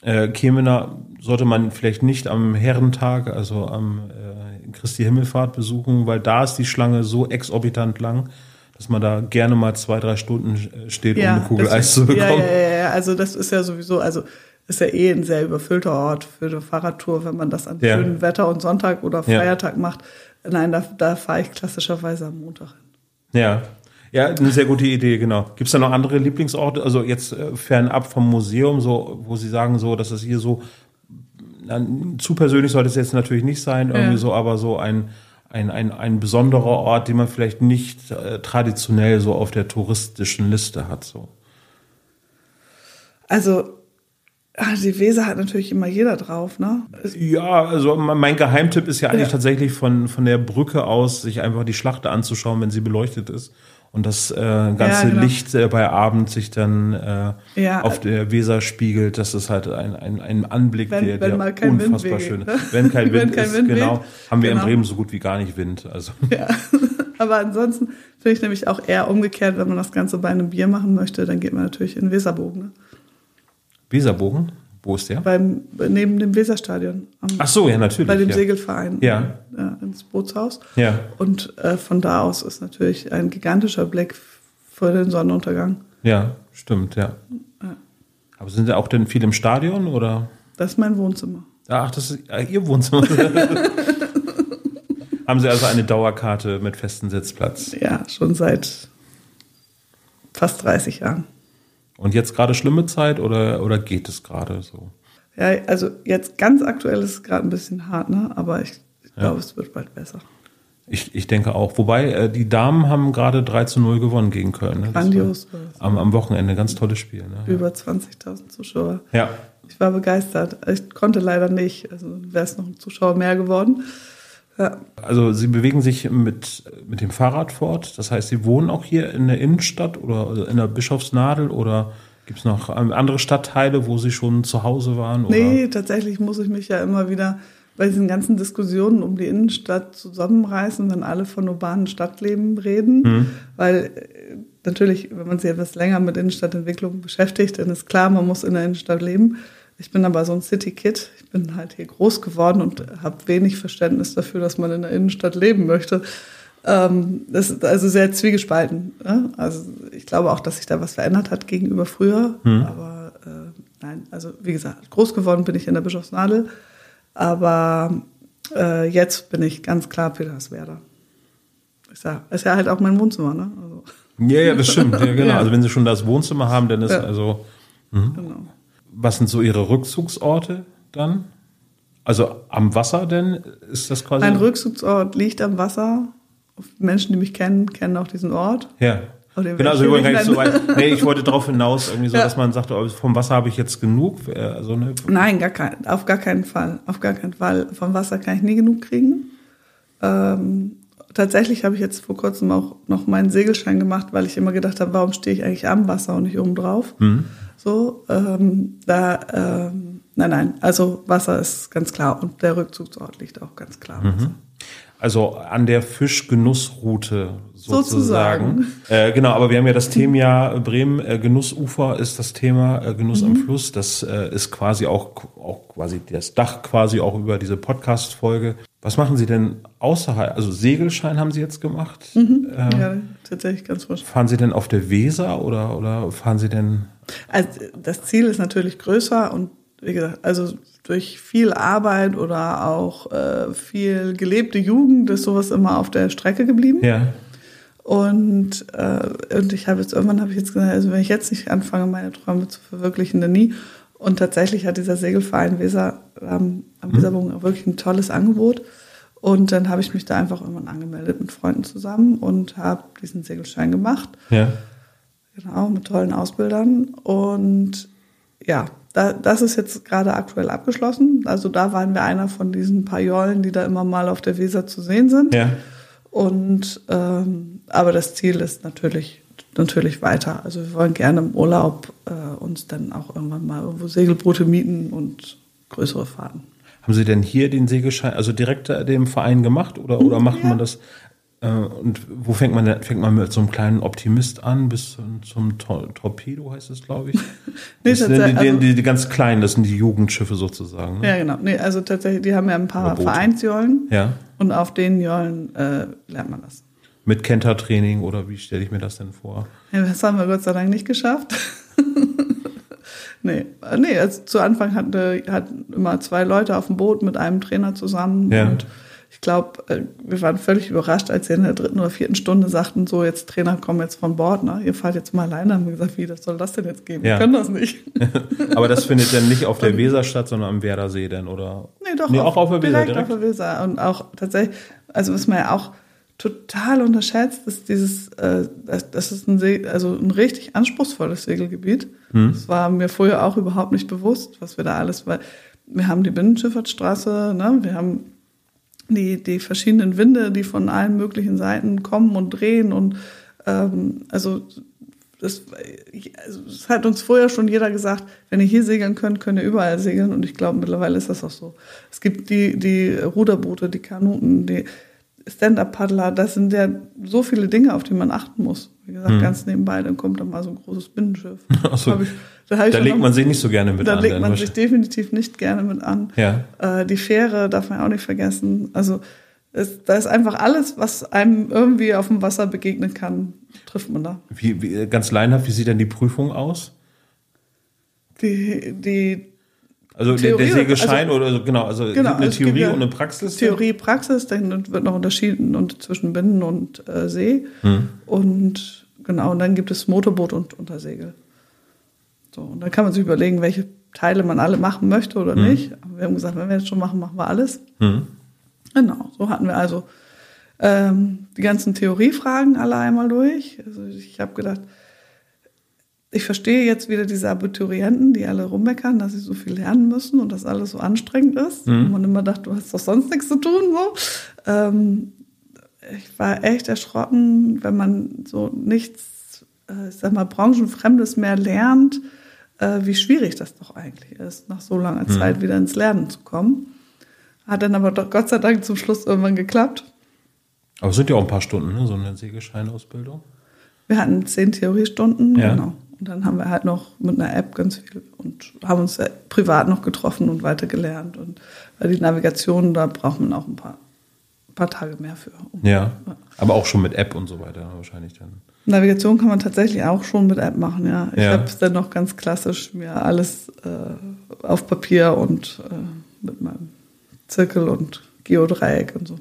äh, Kemener sollte man vielleicht nicht am Herrentag, also am äh, Christi Himmelfahrt besuchen, weil da ist die Schlange so exorbitant lang, dass man da gerne mal zwei, drei Stunden äh, steht, ja, um eine Kugel Eis zu bekommen. Ja, ja, ja, also das ist ja sowieso, also ist ja eh ein sehr überfüllter Ort für eine Fahrradtour, wenn man das an schönem Wetter und Sonntag oder Feiertag macht. Nein, da, da fahre ich klassischerweise am Montag hin. Ja, ja, eine sehr gute Idee, genau. Gibt es da noch andere Lieblingsorte, also jetzt äh, fernab vom Museum, so, wo Sie sagen, so, dass es hier so, na, zu persönlich sollte es jetzt natürlich nicht sein, irgendwie ja. so, aber so ein, ein, ein, ein besonderer Ort, den man vielleicht nicht äh, traditionell so auf der touristischen Liste hat, so. Also, ah, die Weser hat natürlich immer jeder drauf, ne? Ja, also mein Geheimtipp ist ja eigentlich ja. tatsächlich von, von der Brücke aus, sich einfach die Schlacht anzuschauen, wenn sie beleuchtet ist und das äh, ganze ja, genau. Licht äh, bei Abend sich dann äh, ja. auf der Weser spiegelt, das ist halt ein, ein, ein Anblick, wenn, der, wenn der unfassbar schön ist. Wenn kein Wind kein ist, Wind genau, weht. haben wir genau. in Bremen so gut wie gar nicht Wind. Also. Ja. Aber ansonsten finde ich nämlich auch eher umgekehrt, wenn man das Ganze bei einem Bier machen möchte, dann geht man natürlich in Weserbogen. Ne? Weserbogen? Wo ist der? Beim, neben dem Weserstadion. Am, Ach so, ja, natürlich. Bei dem ja. Segelverein. Ja. ja. Ins Bootshaus. Ja. Und äh, von da aus ist natürlich ein gigantischer Blick vor den Sonnenuntergang. Ja, stimmt, ja. ja. Aber sind Sie auch denn viel im Stadion oder? Das ist mein Wohnzimmer. Ach, das ist Ihr Wohnzimmer. Haben Sie also eine Dauerkarte mit festem Sitzplatz? Ja, schon seit fast 30 Jahren. Und jetzt gerade schlimme Zeit oder, oder geht es gerade so? Ja, also jetzt ganz aktuell ist es gerade ein bisschen hart, ne? aber ich, ich ja. glaube, es wird bald besser. Ich, ich denke auch. Wobei, äh, die Damen haben gerade 3 zu 0 gewonnen gegen Köln. Ne? Grandios. Am, am Wochenende, ganz tolles Spiel. Ne? Über 20.000 Zuschauer. Ja. Ich war begeistert. Ich konnte leider nicht. Also wäre es noch ein Zuschauer mehr geworden. Ja. Also Sie bewegen sich mit, mit dem Fahrrad fort. Das heißt, Sie wohnen auch hier in der Innenstadt oder in der Bischofsnadel oder gibt es noch andere Stadtteile, wo Sie schon zu Hause waren? Oder? Nee, tatsächlich muss ich mich ja immer wieder bei diesen ganzen Diskussionen um die Innenstadt zusammenreißen, wenn alle von urbanen Stadtleben reden. Mhm. Weil äh, natürlich, wenn man sich etwas länger mit Innenstadtentwicklung beschäftigt, dann ist klar, man muss in der Innenstadt leben. Ich bin aber so ein City-Kid. Ich bin halt hier groß geworden und habe wenig Verständnis dafür, dass man in der Innenstadt leben möchte. Ähm, das ist also sehr zwiegespalten. Ne? Also ich glaube auch, dass sich da was verändert hat gegenüber früher. Mhm. Aber äh, nein, also wie gesagt, groß geworden bin ich in der Bischofsnadel. Aber äh, jetzt bin ich ganz klar Peterswerda. Ist ja, ist ja halt auch mein Wohnzimmer, ne? Also. Ja, ja, das stimmt. Ja, genau. Ja. Also wenn Sie schon das Wohnzimmer haben, dann ist ja. also. Mh. Genau. Was sind so Ihre Rückzugsorte dann? Also am Wasser denn ist das quasi? Mein Rückzugsort liegt am Wasser. Menschen, die mich kennen, kennen auch diesen Ort. Ja. Genau, also gar nicht so weit. Nee, ich wollte darauf hinaus, irgendwie so, ja. dass man sagt, oh, vom Wasser habe ich jetzt genug. Also, ne? Nein, gar kein, auf gar keinen Fall. Auf gar keinen Fall. Vom Wasser kann ich nie genug kriegen. Ähm, tatsächlich habe ich jetzt vor kurzem auch noch meinen Segelschein gemacht, weil ich immer gedacht habe, warum stehe ich eigentlich am Wasser und nicht oben drauf? Mhm. So, ähm, da ähm, nein, nein. Also Wasser ist ganz klar und der Rückzugsort liegt auch ganz klar. Mhm. Also an der Fischgenussroute sozusagen. sozusagen. Äh, genau, aber wir haben ja das Thema ja Bremen, äh, Genussufer ist das Thema, äh, Genuss mhm. am Fluss. Das äh, ist quasi auch, auch quasi das Dach quasi auch über diese Podcast-Folge. Was machen Sie denn außerhalb? Also Segelschein haben Sie jetzt gemacht? Mhm. Ähm, ja, tatsächlich ganz frisch. Fahren Sie denn auf der Weser oder, oder fahren Sie denn? Also das Ziel ist natürlich größer und wie gesagt, also durch viel Arbeit oder auch äh, viel gelebte Jugend ist sowas immer auf der Strecke geblieben. Ja. Und, äh, und ich habe jetzt irgendwann habe ich jetzt gesagt, also wenn ich jetzt nicht anfange, meine Träume zu verwirklichen, dann nie. Und tatsächlich hat dieser Segelverein Weser ähm, am Weserbogen mhm. wirklich ein tolles Angebot. Und dann habe ich mich da einfach irgendwann angemeldet mit Freunden zusammen und habe diesen Segelschein gemacht. Ja. Genau, mit tollen Ausbildern. Und ja, da, das ist jetzt gerade aktuell abgeschlossen. Also da waren wir einer von diesen paar Jollen, die da immer mal auf der Weser zu sehen sind. Ja. Und ähm, aber das Ziel ist natürlich natürlich weiter. Also wir wollen gerne im Urlaub äh, uns dann auch irgendwann mal irgendwo Segelboote mieten und größere Fahrten. Haben Sie denn hier den Segelschein, also direkt dem Verein gemacht oder, oder macht ja. man das äh, und wo fängt man fängt man mit so einem kleinen Optimist an bis zum Tor Torpedo heißt es, glaube ich. nee, das sind die, also, die, die, ganz kleinen, das sind die Jugendschiffe sozusagen. Ne? Ja, genau. Nee, also tatsächlich, die haben ja ein paar Vereinsjollen. Ja. Und auf den Jollen äh, lernt man das. Mit Kentertraining oder wie stelle ich mir das denn vor? Ja, das haben wir Gott sei Dank nicht geschafft. nee, nee also zu Anfang hatten hatten immer zwei Leute auf dem Boot mit einem Trainer zusammen ja. und ich glaube, äh, wir waren völlig überrascht, als sie in der dritten oder vierten Stunde sagten, so jetzt Trainer, kommen jetzt von Bord, ne? ihr fahrt jetzt mal alleine. Haben wir gesagt, wie, das soll das denn jetzt gehen? Ja. Wir können das nicht. Aber das findet dann nicht auf der Weser statt, sondern am Werdersee denn, oder? Nee, doch, nee, auch auf der Weser direkt, direkt auf der Weser. Und auch tatsächlich, also was man ja auch total unterschätzt, ist dieses, äh, das ist ein, See, also ein richtig anspruchsvolles Segelgebiet. Hm. Das war mir vorher auch überhaupt nicht bewusst, was wir da alles, weil wir haben die Binnenschifffahrtsstraße, ne? wir haben die, die verschiedenen Winde, die von allen möglichen Seiten kommen und drehen und ähm, also das, also das hat uns vorher schon jeder gesagt, wenn ihr hier segeln könnt, könnt ihr überall segeln und ich glaube mittlerweile ist das auch so. Es gibt die, die Ruderboote, die Kanuten, die Stand-Up-Paddler, das sind ja so viele Dinge, auf die man achten muss. Wie gesagt, hm. ganz nebenbei, dann kommt da mal so ein großes Binnenschiff. So. Ich, da, da legt noch, man sich nicht so gerne mit da an. Da legt man sich definitiv nicht gerne mit an. Ja. Äh, die Fähre darf man auch nicht vergessen. Also es, da ist einfach alles, was einem irgendwie auf dem Wasser begegnen kann, trifft man da. Wie, wie, ganz leinhaft, wie sieht denn die Prüfung aus? Die, die also Theorie, der, Segelschein also, oder genau, also genau, eine Theorie und eine Praxis? Theorie, Praxis, dann wird noch unterschieden und zwischen Binnen und äh, See. Hm. Und genau, und dann gibt es Motorboot und Untersegel. So, und dann kann man sich überlegen, welche Teile man alle machen möchte oder hm. nicht. Aber wir haben gesagt, wenn wir jetzt schon machen, machen wir alles. Hm. Genau, so hatten wir also ähm, die ganzen Theoriefragen alle einmal durch. Also ich habe gedacht, ich verstehe jetzt wieder diese Abiturienten, die alle rummeckern, dass sie so viel lernen müssen und dass alles so anstrengend ist. Mhm. Und man immer dachte, du hast doch sonst nichts zu tun. So. Ähm, ich war echt erschrocken, wenn man so nichts, äh, ich sag mal, branchenfremdes mehr lernt, äh, wie schwierig das doch eigentlich ist, nach so langer mhm. Zeit wieder ins Lernen zu kommen. Hat dann aber doch Gott sei Dank zum Schluss irgendwann geklappt. Aber es sind ja auch ein paar Stunden, ne, so eine Sägescheinausbildung. Wir hatten zehn Theoriestunden, ja. genau. Und dann haben wir halt noch mit einer App ganz viel und haben uns privat noch getroffen und weitergelernt. Und weil die Navigation, da braucht man auch ein paar, ein paar Tage mehr für. Ja, aber auch schon mit App und so weiter wahrscheinlich dann. Navigation kann man tatsächlich auch schon mit App machen, ja. Ich ja. habe es dann noch ganz klassisch mir alles äh, auf Papier und äh, mit meinem Zirkel und Geodreieck und so.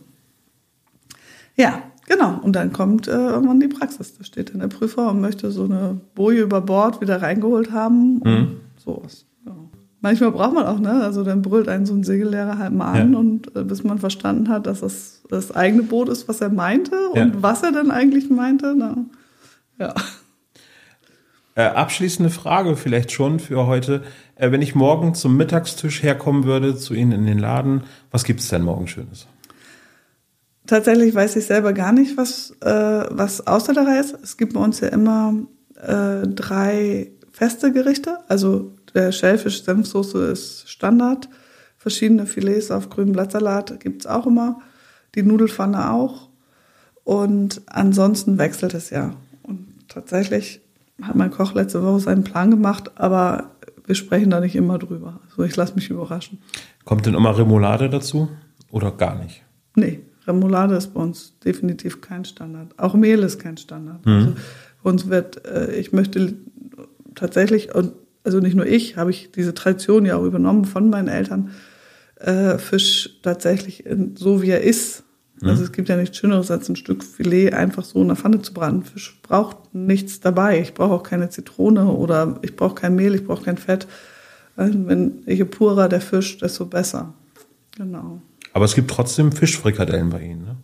Ja, Genau, und dann kommt äh, irgendwann die Praxis. Da steht dann der Prüfer und möchte so eine Boje über Bord wieder reingeholt haben und mhm. sowas. Ja. Manchmal braucht man auch, ne? Also dann brüllt einen so ein Segellehrer halt mal an ja. und äh, bis man verstanden hat, dass das das eigene Boot ist, was er meinte und ja. was er dann eigentlich meinte. Na, ja. Äh, abschließende Frage vielleicht schon für heute. Äh, wenn ich morgen zum Mittagstisch herkommen würde, zu Ihnen in den Laden, was gibt es denn morgen Schönes? Tatsächlich weiß ich selber gar nicht, was, äh, was außer der Reis. Es gibt bei uns ja immer äh, drei feste Gerichte. Also der Schellfisch-Senfsoße ist Standard. Verschiedene Filets auf grünem Blattsalat gibt's auch immer. Die Nudelfanne auch. Und ansonsten wechselt es ja. Und tatsächlich hat mein Koch letzte Woche seinen Plan gemacht, aber wir sprechen da nicht immer drüber. Also ich lasse mich überraschen. Kommt denn immer Remoulade dazu oder gar nicht? Nee, Remoulade ist bei uns definitiv kein Standard. Auch Mehl ist kein Standard. Mhm. Also bei uns wird, äh, ich möchte tatsächlich, und also nicht nur ich, habe ich diese Tradition ja auch übernommen von meinen Eltern, äh, Fisch tatsächlich in, so wie er ist. Mhm. Also es gibt ja nichts Schöneres, als ein Stück Filet einfach so in der Pfanne zu braten. Fisch braucht nichts dabei. Ich brauche auch keine Zitrone oder ich brauche kein Mehl, ich brauche kein Fett. Also wenn je purer der Fisch, desto besser. Genau. Aber es gibt trotzdem Fischfrikadellen bei Ihnen, ne?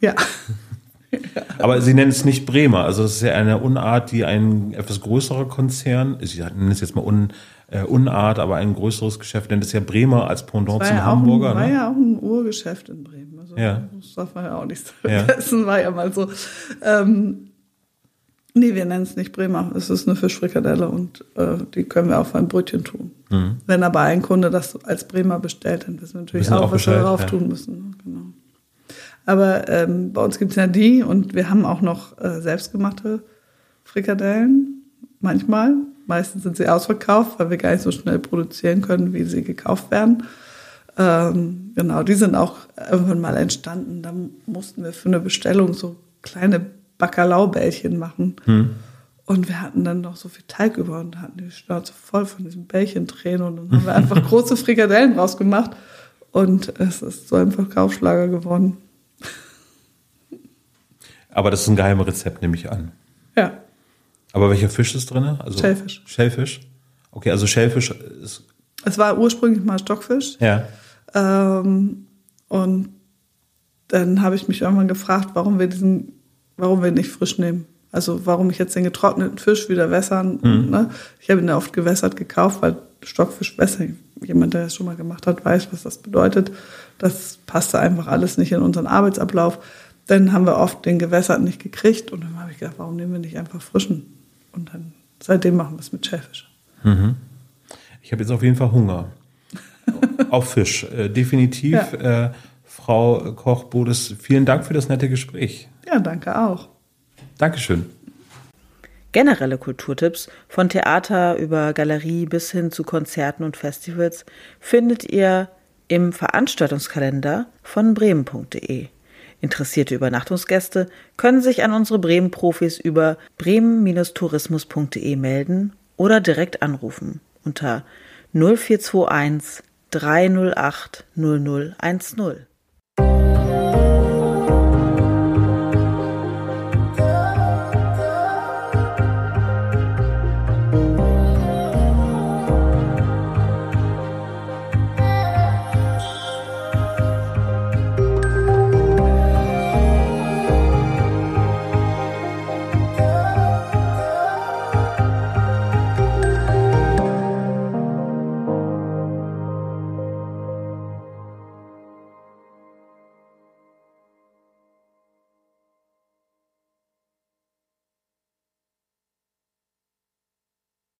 Ja. Aber Sie nennen es nicht Bremer. Also das ist ja eine Unart, die ein etwas größerer Konzern, Sie nennen es jetzt mal Un, äh, Unart, aber ein größeres Geschäft nennt es ja Bremer als Pendant zum ja Hamburger. Ein, war ne? ja auch ein Urgeschäft in Bremen. Also ja. Das darf man ja auch nicht vergessen, ja. war ja mal so. Ähm, nee, wir nennen es nicht Bremer. Es ist eine Fischfrikadelle und äh, die können wir auf ein Brötchen tun. Mhm. Wenn aber ein Kunde das als Bremer bestellt, dann wissen wir natürlich auch, auch was wir Bescheid, darauf ja. tun müssen. Genau. Aber ähm, bei uns gibt es ja die und wir haben auch noch äh, selbstgemachte Frikadellen. Manchmal. Meistens sind sie ausverkauft, weil wir gar nicht so schnell produzieren können, wie sie gekauft werden. Ähm, genau, die sind auch irgendwann mal entstanden. Da mussten wir für eine Bestellung so kleine Bacalaubällchen machen. Hm. Und wir hatten dann noch so viel Teig über und hatten die Schnauze voll von diesen Bällchentränen. Und dann haben wir einfach große Frikadellen rausgemacht. Und es ist so ein Verkaufsschlager geworden. Aber das ist ein geheimes Rezept, nehme ich an. Ja, Aber welcher Fisch ist drin? Also Schellfisch. Schellfisch. Okay, also Schellfisch ist. es war ursprünglich mal Stockfisch. Ja. Ähm, und dann habe ich mich irgendwann gefragt, warum wir diesen, warum wir ihn nicht frisch nehmen. Also warum ich jetzt den getrockneten Fisch wieder wässern. Mhm. Ne? Ich habe ihn ja oft gewässert gekauft, weil Stockfisch wässern. Jemand, der das schon mal gemacht hat, weiß, was das bedeutet. Das passte einfach alles nicht in unseren Arbeitsablauf. Dann haben wir oft den gewässerten nicht gekriegt und dann habe ich gedacht, warum nehmen wir nicht einfach frischen? Und dann seitdem machen wir es mit Schellfisch. Ich habe jetzt auf jeden Fall Hunger. auf Fisch. Äh, definitiv. Ja. Äh, Frau Koch-Bodes, vielen Dank für das nette Gespräch. Ja, danke auch. Dankeschön. Generelle Kulturtipps von Theater über Galerie bis hin zu Konzerten und Festivals findet ihr im Veranstaltungskalender von bremen.de. Interessierte Übernachtungsgäste können sich an unsere Bremen-Profis über bremen-tourismus.de melden oder direkt anrufen unter 0421 308 0010.